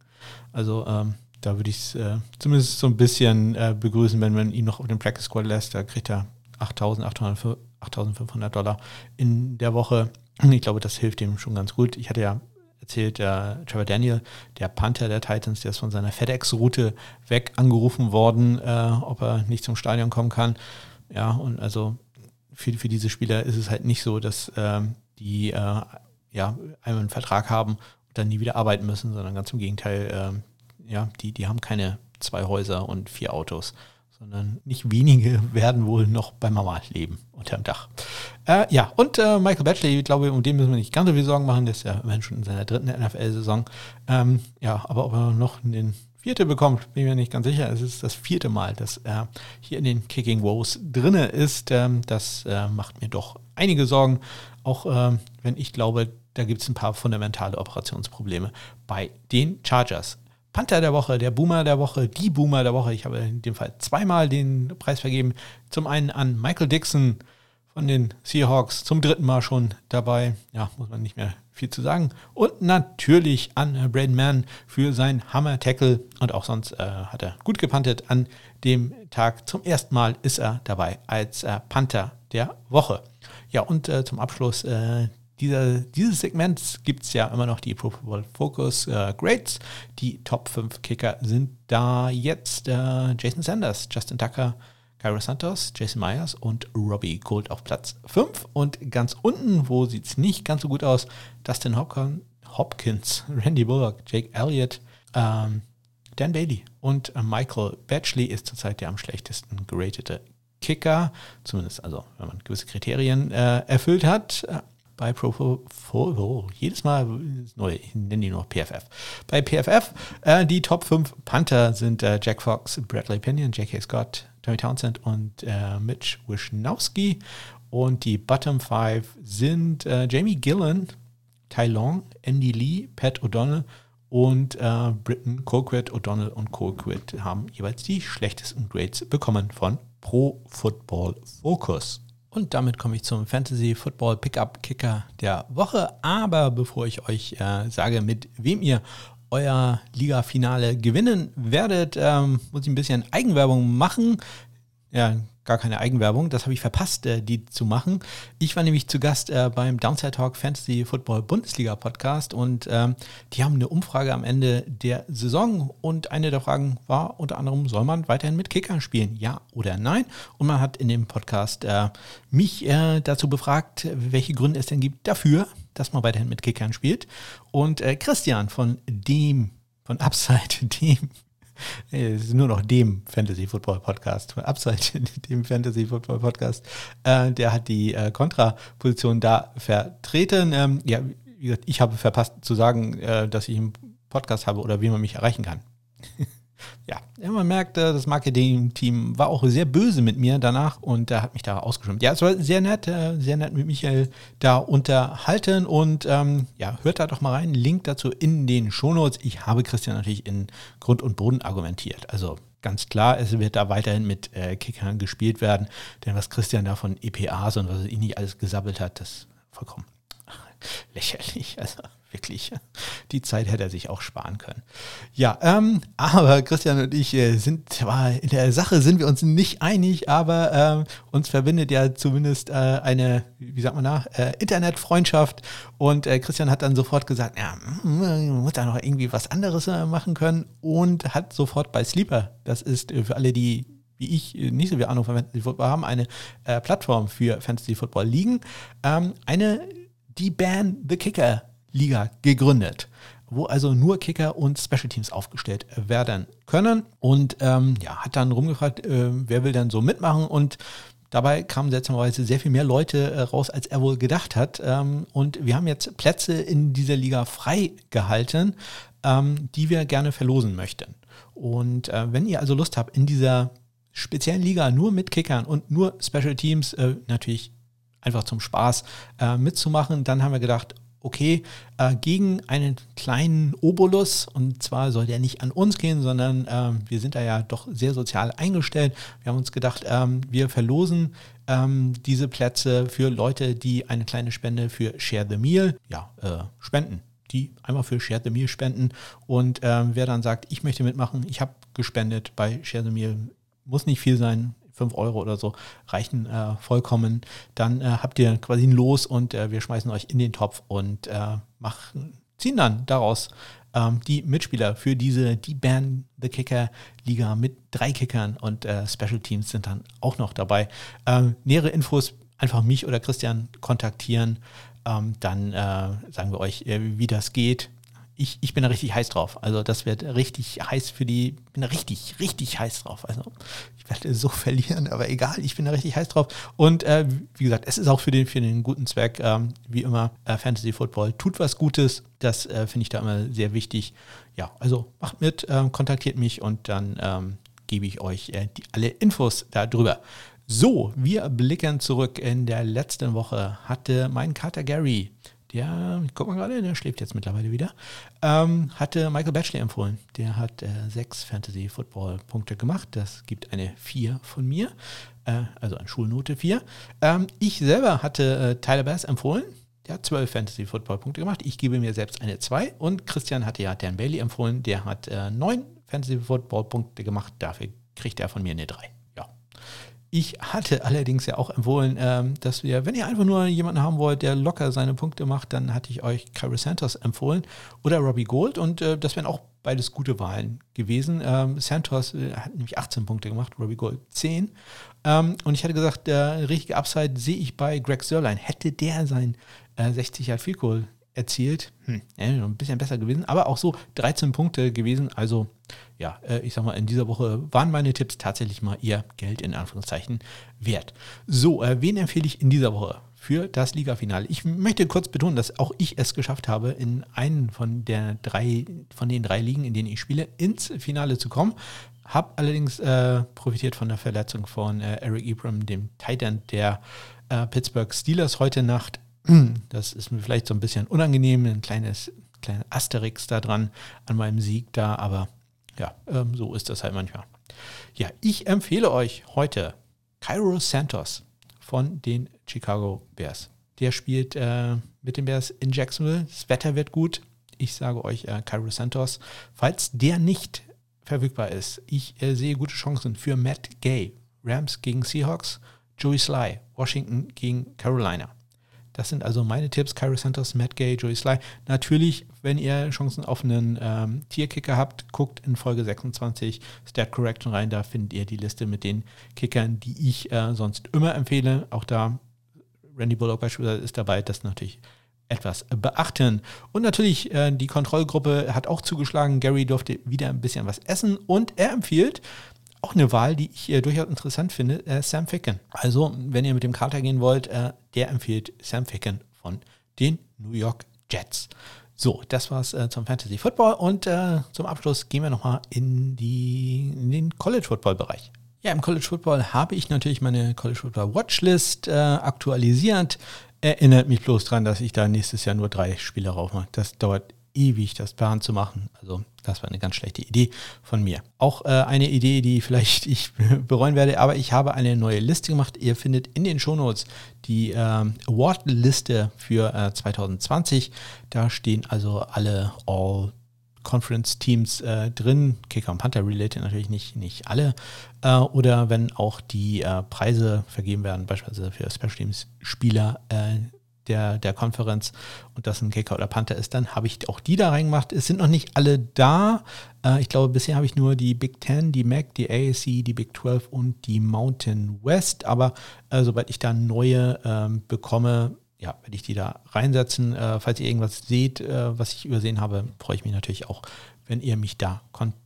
Also ähm, da würde ich es äh, zumindest so ein bisschen äh, begrüßen, wenn man ihn noch auf den Practice Squad lässt. Da kriegt er 8.500 Dollar in der Woche. Ich glaube, das hilft ihm schon ganz gut. Ich hatte ja erzählt, der Trevor Daniel, der Panther der Titans, der ist von seiner FedEx-Route weg angerufen worden, äh, ob er nicht zum Stadion kommen kann. Ja, und also für, für diese Spieler ist es halt nicht so, dass ähm, die äh, ja, einmal einen Vertrag haben und dann nie wieder arbeiten müssen, sondern ganz im Gegenteil, ähm, ja, die, die haben keine zwei Häuser und vier Autos, sondern nicht wenige werden wohl noch bei Mama leben unterm Dach. Äh, ja, und äh, Michael Batchley, ich glaube, um den müssen wir nicht ganz so viel Sorgen machen, der ist ja immerhin schon in seiner dritten NFL-Saison. Ähm, ja, aber ob er noch den vierte bekommt, bin ich mir nicht ganz sicher. Es ist das vierte Mal, dass er hier in den Kicking Woes drinne ist. Ähm, das äh, macht mir doch einige Sorgen, auch ähm, wenn ich glaube, da gibt es ein paar fundamentale Operationsprobleme bei den Chargers. Panther der Woche, der Boomer der Woche, die Boomer der Woche. Ich habe in dem Fall zweimal den Preis vergeben. Zum einen an Michael Dixon von den Seahawks, zum dritten Mal schon dabei. Ja, muss man nicht mehr viel zu sagen. Und natürlich an Braden Mann für sein Hammer-Tackle. Und auch sonst äh, hat er gut gepantet an dem Tag. Zum ersten Mal ist er dabei als äh, Panther der Woche. Ja, und äh, zum Abschluss äh, dieser, dieses Segment gibt es ja immer noch die Pro Football Focus äh, Grades. Die Top 5 Kicker sind da jetzt äh, Jason Sanders, Justin Tucker, Cairo Santos, Jason Myers und Robbie Gold auf Platz 5. Und ganz unten, wo sieht es nicht ganz so gut aus, Dustin Hopkins, Randy Bullock, Jake Elliott, ähm, Dan Bailey und äh, Michael Batchley ist zurzeit der am schlechtesten geratete Kicker, zumindest also, wenn man gewisse Kriterien äh, erfüllt hat bei Pro oh, jedes Mal neu, ich die nur PFF. Bei PFF, äh, die Top 5 Panther sind äh, Jack Fox, Bradley Pinion, J.K. Scott, Tommy Townsend und äh, Mitch Wisnowski. Und die Bottom 5 sind äh, Jamie Gillen, Tai Long, Andy Lee, Pat O'Donnell und äh, Britton Colquitt. O'Donnell und Colquitt haben jeweils die schlechtesten Grades bekommen von Pro Football Focus. Und damit komme ich zum Fantasy Football Pickup Kicker der Woche. Aber bevor ich euch äh, sage, mit wem ihr euer Liga-Finale gewinnen werdet, ähm, muss ich ein bisschen Eigenwerbung machen. Ja, gar keine Eigenwerbung. Das habe ich verpasst, äh, die zu machen. Ich war nämlich zu Gast äh, beim Downside Talk Fantasy Football Bundesliga Podcast und ähm, die haben eine Umfrage am Ende der Saison und eine der Fragen war unter anderem, soll man weiterhin mit Kickern spielen? Ja oder nein? Und man hat in dem Podcast äh, mich äh, dazu befragt, welche Gründe es denn gibt dafür, dass man weiterhin mit Kickern spielt. Und äh, Christian von dem, von Upside, dem es ist nur noch dem Fantasy Football Podcast, Upside dem Fantasy Football Podcast, äh, der hat die äh, Kontraposition da vertreten. Ähm, ja, wie gesagt, ich habe verpasst zu sagen, äh, dass ich einen Podcast habe oder wie man mich erreichen kann. ja, man merkt, äh, das Marketing-Team war auch sehr böse mit mir danach und er hat mich da ausgestimmt. Ja, es war sehr nett, äh, sehr nett mit Michael da unterhalten und ähm, ja, hört da doch mal rein. Link dazu in den Shownotes. Ich habe Christian natürlich in Grund und Boden argumentiert. Also ganz klar, es wird da weiterhin mit äh, Kickern gespielt werden, denn was Christian da von EPAs und was er nicht alles gesabbelt hat, das ist vollkommen lächerlich. Also wirklich, die Zeit hätte er sich auch sparen können. Ja, ähm, aber Christian und ich äh, sind zwar in der Sache sind wir uns nicht einig, aber äh, uns verbindet ja zumindest äh, eine, wie sagt man da, äh, Internetfreundschaft. Und äh, Christian hat dann sofort gesagt, ja, man muss da noch irgendwie was anderes äh, machen können und hat sofort bei Sleeper, das ist für alle, die wie ich nicht so viel Ahnung von Fantasy Football haben, eine Plattform für Fantasy Football liegen, ähm, eine die Ban the Kicker Liga gegründet, wo also nur Kicker und Special Teams aufgestellt werden können. Und ähm, ja, hat dann rumgefragt, äh, wer will denn so mitmachen und Dabei kamen seltsamerweise sehr viel mehr Leute äh, raus, als er wohl gedacht hat. Ähm, und wir haben jetzt Plätze in dieser Liga freigehalten, ähm, die wir gerne verlosen möchten. Und äh, wenn ihr also Lust habt, in dieser speziellen Liga nur mit Kickern und nur Special Teams, äh, natürlich einfach zum Spaß mitzumachen, dann haben wir gedacht, okay, äh, gegen einen kleinen Obolus, und zwar soll der nicht an uns gehen, sondern äh, wir sind da ja doch sehr sozial eingestellt. Wir haben uns gedacht, ähm, wir verlosen ähm, diese Plätze für Leute, die eine kleine Spende für Share the Meal, ja, äh, spenden die einmal für Share the Meal spenden. Und ähm, wer dann sagt, ich möchte mitmachen, ich habe gespendet bei Share the Meal, muss nicht viel sein, 5 Euro oder so reichen äh, vollkommen. Dann äh, habt ihr quasi ein Los und äh, wir schmeißen euch in den Topf und äh, machen, ziehen dann daraus ähm, die Mitspieler für diese Die Band The Kicker Liga mit drei Kickern und äh, Special Teams sind dann auch noch dabei. Ähm, nähere Infos einfach mich oder Christian kontaktieren. Ähm, dann äh, sagen wir euch, wie das geht ich, ich bin da richtig heiß drauf. Also das wird richtig heiß für die, bin da richtig, richtig heiß drauf. Also ich werde so verlieren, aber egal, ich bin da richtig heiß drauf. Und äh, wie gesagt, es ist auch für den, für den guten Zweck, ähm, wie immer, äh, Fantasy Football tut was Gutes. Das äh, finde ich da immer sehr wichtig. Ja, also macht mit, ähm, kontaktiert mich und dann ähm, gebe ich euch äh, die, alle Infos darüber. So, wir blicken zurück. In der letzten Woche hatte mein Kater Gary der, guck mal gerade, der schläft jetzt mittlerweile wieder, ähm, hatte Michael Batchley empfohlen. Der hat äh, sechs Fantasy-Football-Punkte gemacht. Das gibt eine 4 von mir, äh, also eine Schulnote 4. Ähm, ich selber hatte äh, Tyler Bass empfohlen. Der hat zwölf Fantasy-Football-Punkte gemacht. Ich gebe mir selbst eine 2. Und Christian hatte ja Dan Bailey empfohlen. Der hat äh, neun Fantasy-Football-Punkte gemacht. Dafür kriegt er von mir eine 3. Ich hatte allerdings ja auch empfohlen, ähm, dass wir, wenn ihr einfach nur jemanden haben wollt, der locker seine Punkte macht, dann hatte ich euch Kyrie Santos empfohlen oder Robbie Gold und äh, das wären auch beides gute Wahlen gewesen. Ähm, Santos äh, hat nämlich 18 Punkte gemacht, Robbie Gold 10. Ähm, und ich hatte gesagt, der richtige Upside sehe ich bei Greg Sörlein. Hätte der sein äh, 60 Yard Field Goal erzielt. Hm, ein bisschen besser gewesen, aber auch so 13 Punkte gewesen. Also ja, äh, ich sag mal, in dieser Woche waren meine Tipps tatsächlich mal ihr Geld in Anführungszeichen wert. So, äh, wen empfehle ich in dieser Woche für das Ligafinale? Ich möchte kurz betonen, dass auch ich es geschafft habe, in einen von der drei, von den drei Ligen, in denen ich spiele, ins Finale zu kommen. Habe allerdings äh, profitiert von der Verletzung von äh, Eric Ibram, dem Titan der äh, Pittsburgh Steelers heute Nacht das ist mir vielleicht so ein bisschen unangenehm, ein kleines, kleines Asterix da dran an meinem Sieg da, aber ja, ähm, so ist das halt manchmal. Ja, ich empfehle euch heute Cairo Santos von den Chicago Bears. Der spielt äh, mit den Bears in Jacksonville. Das Wetter wird gut. Ich sage euch äh, Cairo Santos. Falls der nicht verfügbar ist, ich äh, sehe gute Chancen für Matt Gay Rams gegen Seahawks, Joey Sly, Washington gegen Carolina. Das sind also meine Tipps. Kyrie Santos, Matt Gay, Joey Sly. Natürlich, wenn ihr Chancen auf einen ähm, Tierkicker habt, guckt in Folge 26 Stat Correction rein. Da findet ihr die Liste mit den Kickern, die ich äh, sonst immer empfehle. Auch da Randy Bullock beispielsweise ist dabei. Das natürlich etwas beachten. Und natürlich, äh, die Kontrollgruppe hat auch zugeschlagen. Gary durfte wieder ein bisschen was essen und er empfiehlt, auch eine Wahl, die ich äh, durchaus interessant finde, äh, Sam Ficken. Also, wenn ihr mit dem Kater gehen wollt, äh, der empfiehlt Sam Ficken von den New York Jets. So, das war's äh, zum Fantasy Football und äh, zum Abschluss gehen wir nochmal in, in den College Football Bereich. Ja, im College Football habe ich natürlich meine College Football Watchlist äh, aktualisiert. Erinnert mich bloß daran, dass ich da nächstes Jahr nur drei Spiele raufmache. Das dauert ewig, das Hand zu machen. Also das war eine ganz schlechte Idee von mir. Auch äh, eine Idee, die vielleicht ich bereuen werde, aber ich habe eine neue Liste gemacht. Ihr findet in den Shownotes die ähm, Award-Liste für äh, 2020. Da stehen also alle All Conference-Teams äh, drin, Kicker und Panther related natürlich nicht, nicht alle. Äh, oder wenn auch die äh, Preise vergeben werden, beispielsweise für Special Teams-Spieler äh, der, der Konferenz und das ein Kicker oder Panther ist, dann habe ich auch die da reingemacht. Es sind noch nicht alle da. Äh, ich glaube, bisher habe ich nur die Big Ten, die MAC, die ASC, die Big 12 und die Mountain West. Aber äh, sobald ich da neue ähm, bekomme, ja, werde ich die da reinsetzen. Äh, falls ihr irgendwas seht, äh, was ich übersehen habe, freue ich mich natürlich auch, wenn ihr mich da kontaktiert.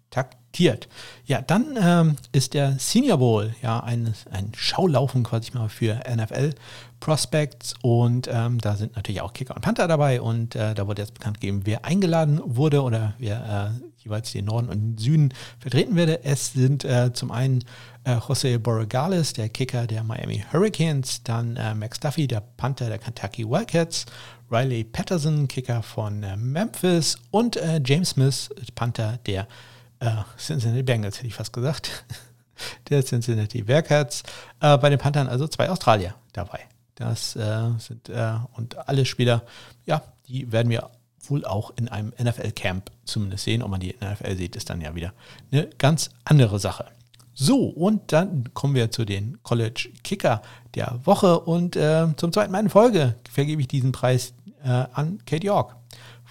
Ja, dann ähm, ist der Senior Bowl ja ein, ein Schaulaufen quasi mal für NFL Prospects und ähm, da sind natürlich auch Kicker und Panther dabei und äh, da wurde jetzt bekannt gegeben, wer eingeladen wurde oder wer äh, jeweils den Norden und den Süden vertreten werde. Es sind äh, zum einen äh, José Borregales, der Kicker der Miami Hurricanes, dann äh, Max Duffy, der Panther der Kentucky Wildcats, Riley Patterson, Kicker von äh, Memphis und äh, James Smith, Panther der Cincinnati Bengals, hätte ich fast gesagt. der Cincinnati Bearcats. bei den Panthern also zwei Australier dabei. Das äh, sind äh, und alle Spieler, ja, die werden wir wohl auch in einem NFL-Camp zumindest sehen. Ob man die NFL sieht, ist dann ja wieder eine ganz andere Sache. So, und dann kommen wir zu den College Kicker der Woche. Und äh, zum zweiten Mal in Folge vergebe ich diesen Preis äh, an Kate York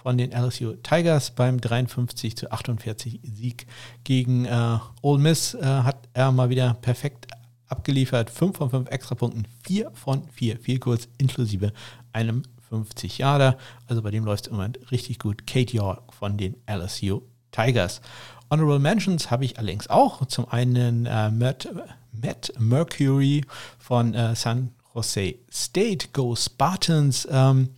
von den LSU Tigers beim 53 zu 48 Sieg gegen äh, Ole Miss. Äh, hat er mal wieder perfekt abgeliefert. 5 von 5 Extrapunkten, 4 von 4 viel kurz, inklusive einem 50 Jahre. Also bei dem läuft es im Moment richtig gut. Kate York von den LSU Tigers. Honorable Mentions habe ich allerdings auch. Zum einen äh, Matt, Matt, Mercury von äh, San Jose State, Go Spartans. Ähm,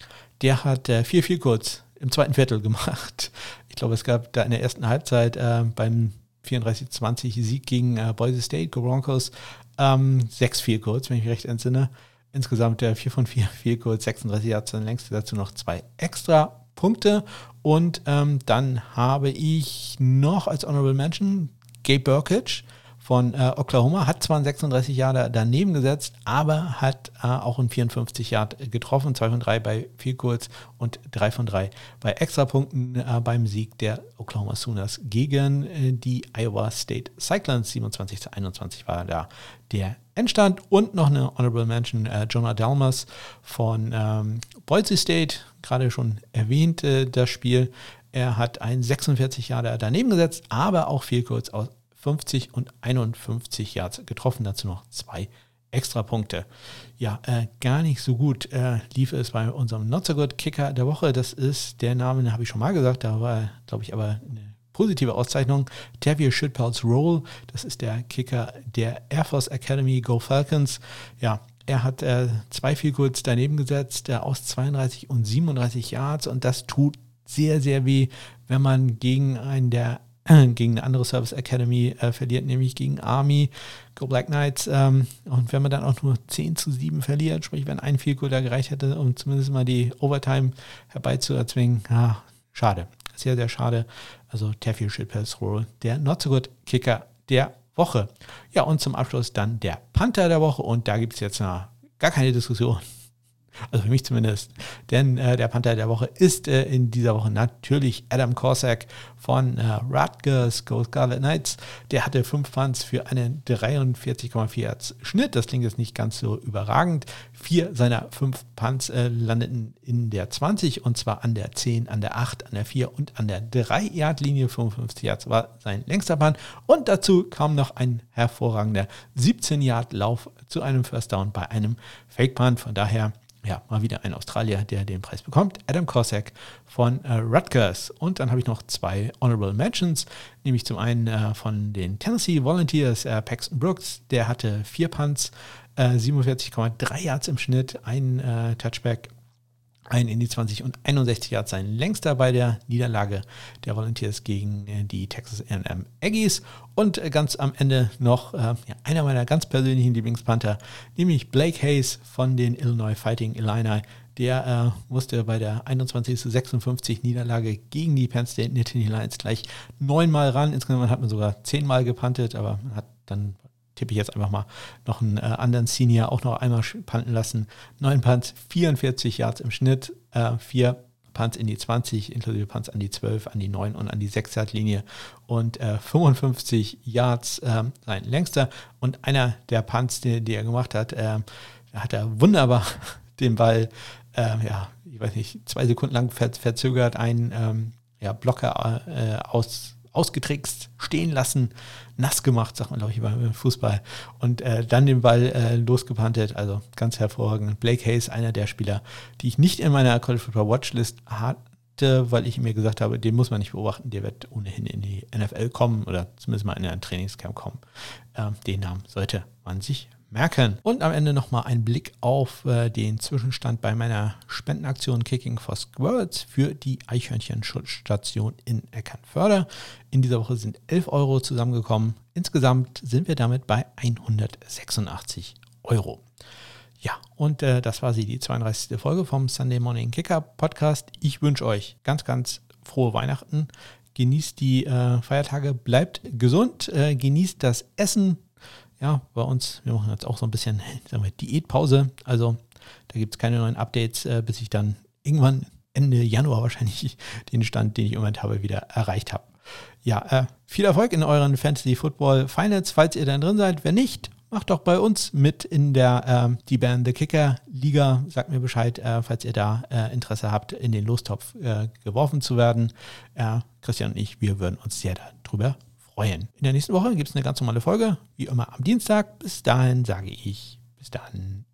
der hat äh, 4-4 kurz im zweiten Viertel gemacht. Ich glaube, es gab da in der ersten Halbzeit äh, beim 34-20 Sieg gegen äh, Boise State, Go Broncos, ähm, 6 4 kurz, wenn ich mich recht entsinne. Insgesamt der 4 von 4 4 kurz, 36 Yards dann längst, dazu noch zwei extra Punkte. Und ähm, dann habe ich noch als Honorable Mention Gabe Burkage von äh, Oklahoma, hat zwar ein 36 Jahre daneben gesetzt, aber hat äh, auch ein 54 Yard getroffen, 2 von 3 bei viel kurz und 3 von 3 bei Extrapunkten äh, beim Sieg der Oklahoma Sooners gegen äh, die Iowa State Cyclones. 27 zu 21 war da der Endstand und noch eine Honorable Mention, äh, Jonah Dalmas von ähm, Boise State, gerade schon erwähnt, äh, das Spiel. Er hat ein 46 Jahre daneben gesetzt, aber auch viel kurz aus 50 und 51 Yards getroffen, dazu noch zwei Extrapunkte. Ja, äh, gar nicht so gut äh, lief es bei unserem Not So Good Kicker der Woche. Das ist der Name, den habe ich schon mal gesagt, da war, glaube ich, aber eine positive Auszeichnung. Tavier Shitpals Roll, das ist der Kicker der Air Force Academy Go Falcons. Ja, er hat äh, zwei viel kurz daneben gesetzt, äh, aus 32 und 37 Yards und das tut sehr, sehr weh, wenn man gegen einen der gegen eine andere Service Academy äh, verliert, nämlich gegen Army, Go Black Knights. Ähm, und wenn man dann auch nur 10 zu 7 verliert, sprich, wenn ein Field da gereicht hätte, um zumindest mal die Overtime herbeizuerzwingen, ja, schade. Sehr, sehr schade. Also Taffy Shitpass Roll, der Not So Good Kicker der Woche. Ja, und zum Abschluss dann der Panther der Woche. Und da gibt es jetzt noch gar keine Diskussion. Also für mich zumindest. Denn äh, der Panther der Woche ist äh, in dieser Woche natürlich Adam Korsak von äh, Rutgers Go Scarlet Knights. Der hatte 5 Punts für einen 43,4 Yards Schnitt. Das klingt jetzt nicht ganz so überragend. Vier seiner fünf Punts äh, landeten in der 20 und zwar an der 10, an der 8, an der 4 und an der 3 Yard Linie. 55 Yards war sein längster Punt. Und dazu kam noch ein hervorragender 17 Yard Lauf zu einem First Down bei einem Fake Punt. Von daher ja, mal wieder ein Australier, der den Preis bekommt. Adam Cossack von äh, Rutgers. Und dann habe ich noch zwei Honorable Mentions, nämlich zum einen äh, von den Tennessee Volunteers, äh, Paxton Brooks, der hatte vier Punts, 47,3 äh, Yards im Schnitt, ein äh, Touchback ein in die 20 und 61 Yards sein längster bei der Niederlage der Volunteers gegen äh, die Texas A&M Aggies. Und äh, ganz am Ende noch äh, einer meiner ganz persönlichen Lieblingspanther, nämlich Blake Hayes von den Illinois Fighting Illini. Der äh, musste bei der 21 zu 56 Niederlage gegen die Penn State Nittany Lions gleich neunmal ran. Insgesamt hat man sogar zehnmal gepantet, aber man hat dann tippe ich jetzt einfach mal, noch einen äh, anderen Senior auch noch einmal panten lassen. Neun Punts, 44 Yards im Schnitt, äh, vier Punts in die 20, inklusive Punts an die 12, an die 9 und an die 6 Yard Linie und äh, 55 Yards äh, sein längster. Und einer der Punts, die, die er gemacht hat, äh, hat er wunderbar den Ball, äh, ja, ich weiß nicht, zwei Sekunden lang ver verzögert, einen ähm, ja, Blocker äh, aus ausgetrickst, stehen lassen, nass gemacht, sagt man, glaube ich, beim Fußball. Und äh, dann den Ball äh, losgepantet. Also ganz hervorragend. Blake Hayes, einer der Spieler, die ich nicht in meiner College Football Watchlist hatte, weil ich mir gesagt habe, den muss man nicht beobachten, der wird ohnehin in die NFL kommen oder zumindest mal in ein Trainingscamp kommen. Ähm, den Namen sollte man sich merken. Und am Ende nochmal ein Blick auf äh, den Zwischenstand bei meiner Spendenaktion Kicking for Squirrels für die Eichhörnchen-Schutzstation in Eckernförde. In dieser Woche sind 11 Euro zusammengekommen. Insgesamt sind wir damit bei 186 Euro. Ja, und äh, das war sie, die 32. Folge vom Sunday Morning Kicker Podcast. Ich wünsche euch ganz, ganz frohe Weihnachten. Genießt die äh, Feiertage, bleibt gesund, äh, genießt das Essen, ja, bei uns, wir machen jetzt auch so ein bisschen wir, Diätpause. Also da gibt es keine neuen Updates, äh, bis ich dann irgendwann Ende Januar wahrscheinlich den Stand, den ich im Moment habe, wieder erreicht habe. Ja, äh, viel Erfolg in euren Fantasy Football Finals, falls ihr dann drin seid. Wenn nicht, macht doch bei uns mit in der äh, die Band The Kicker Liga. Sagt mir Bescheid, äh, falls ihr da äh, Interesse habt, in den Lostopf äh, geworfen zu werden. Äh, Christian und ich, wir würden uns sehr darüber freuen. In der nächsten Woche gibt es eine ganz normale Folge, wie immer am Dienstag. Bis dahin sage ich, bis dann.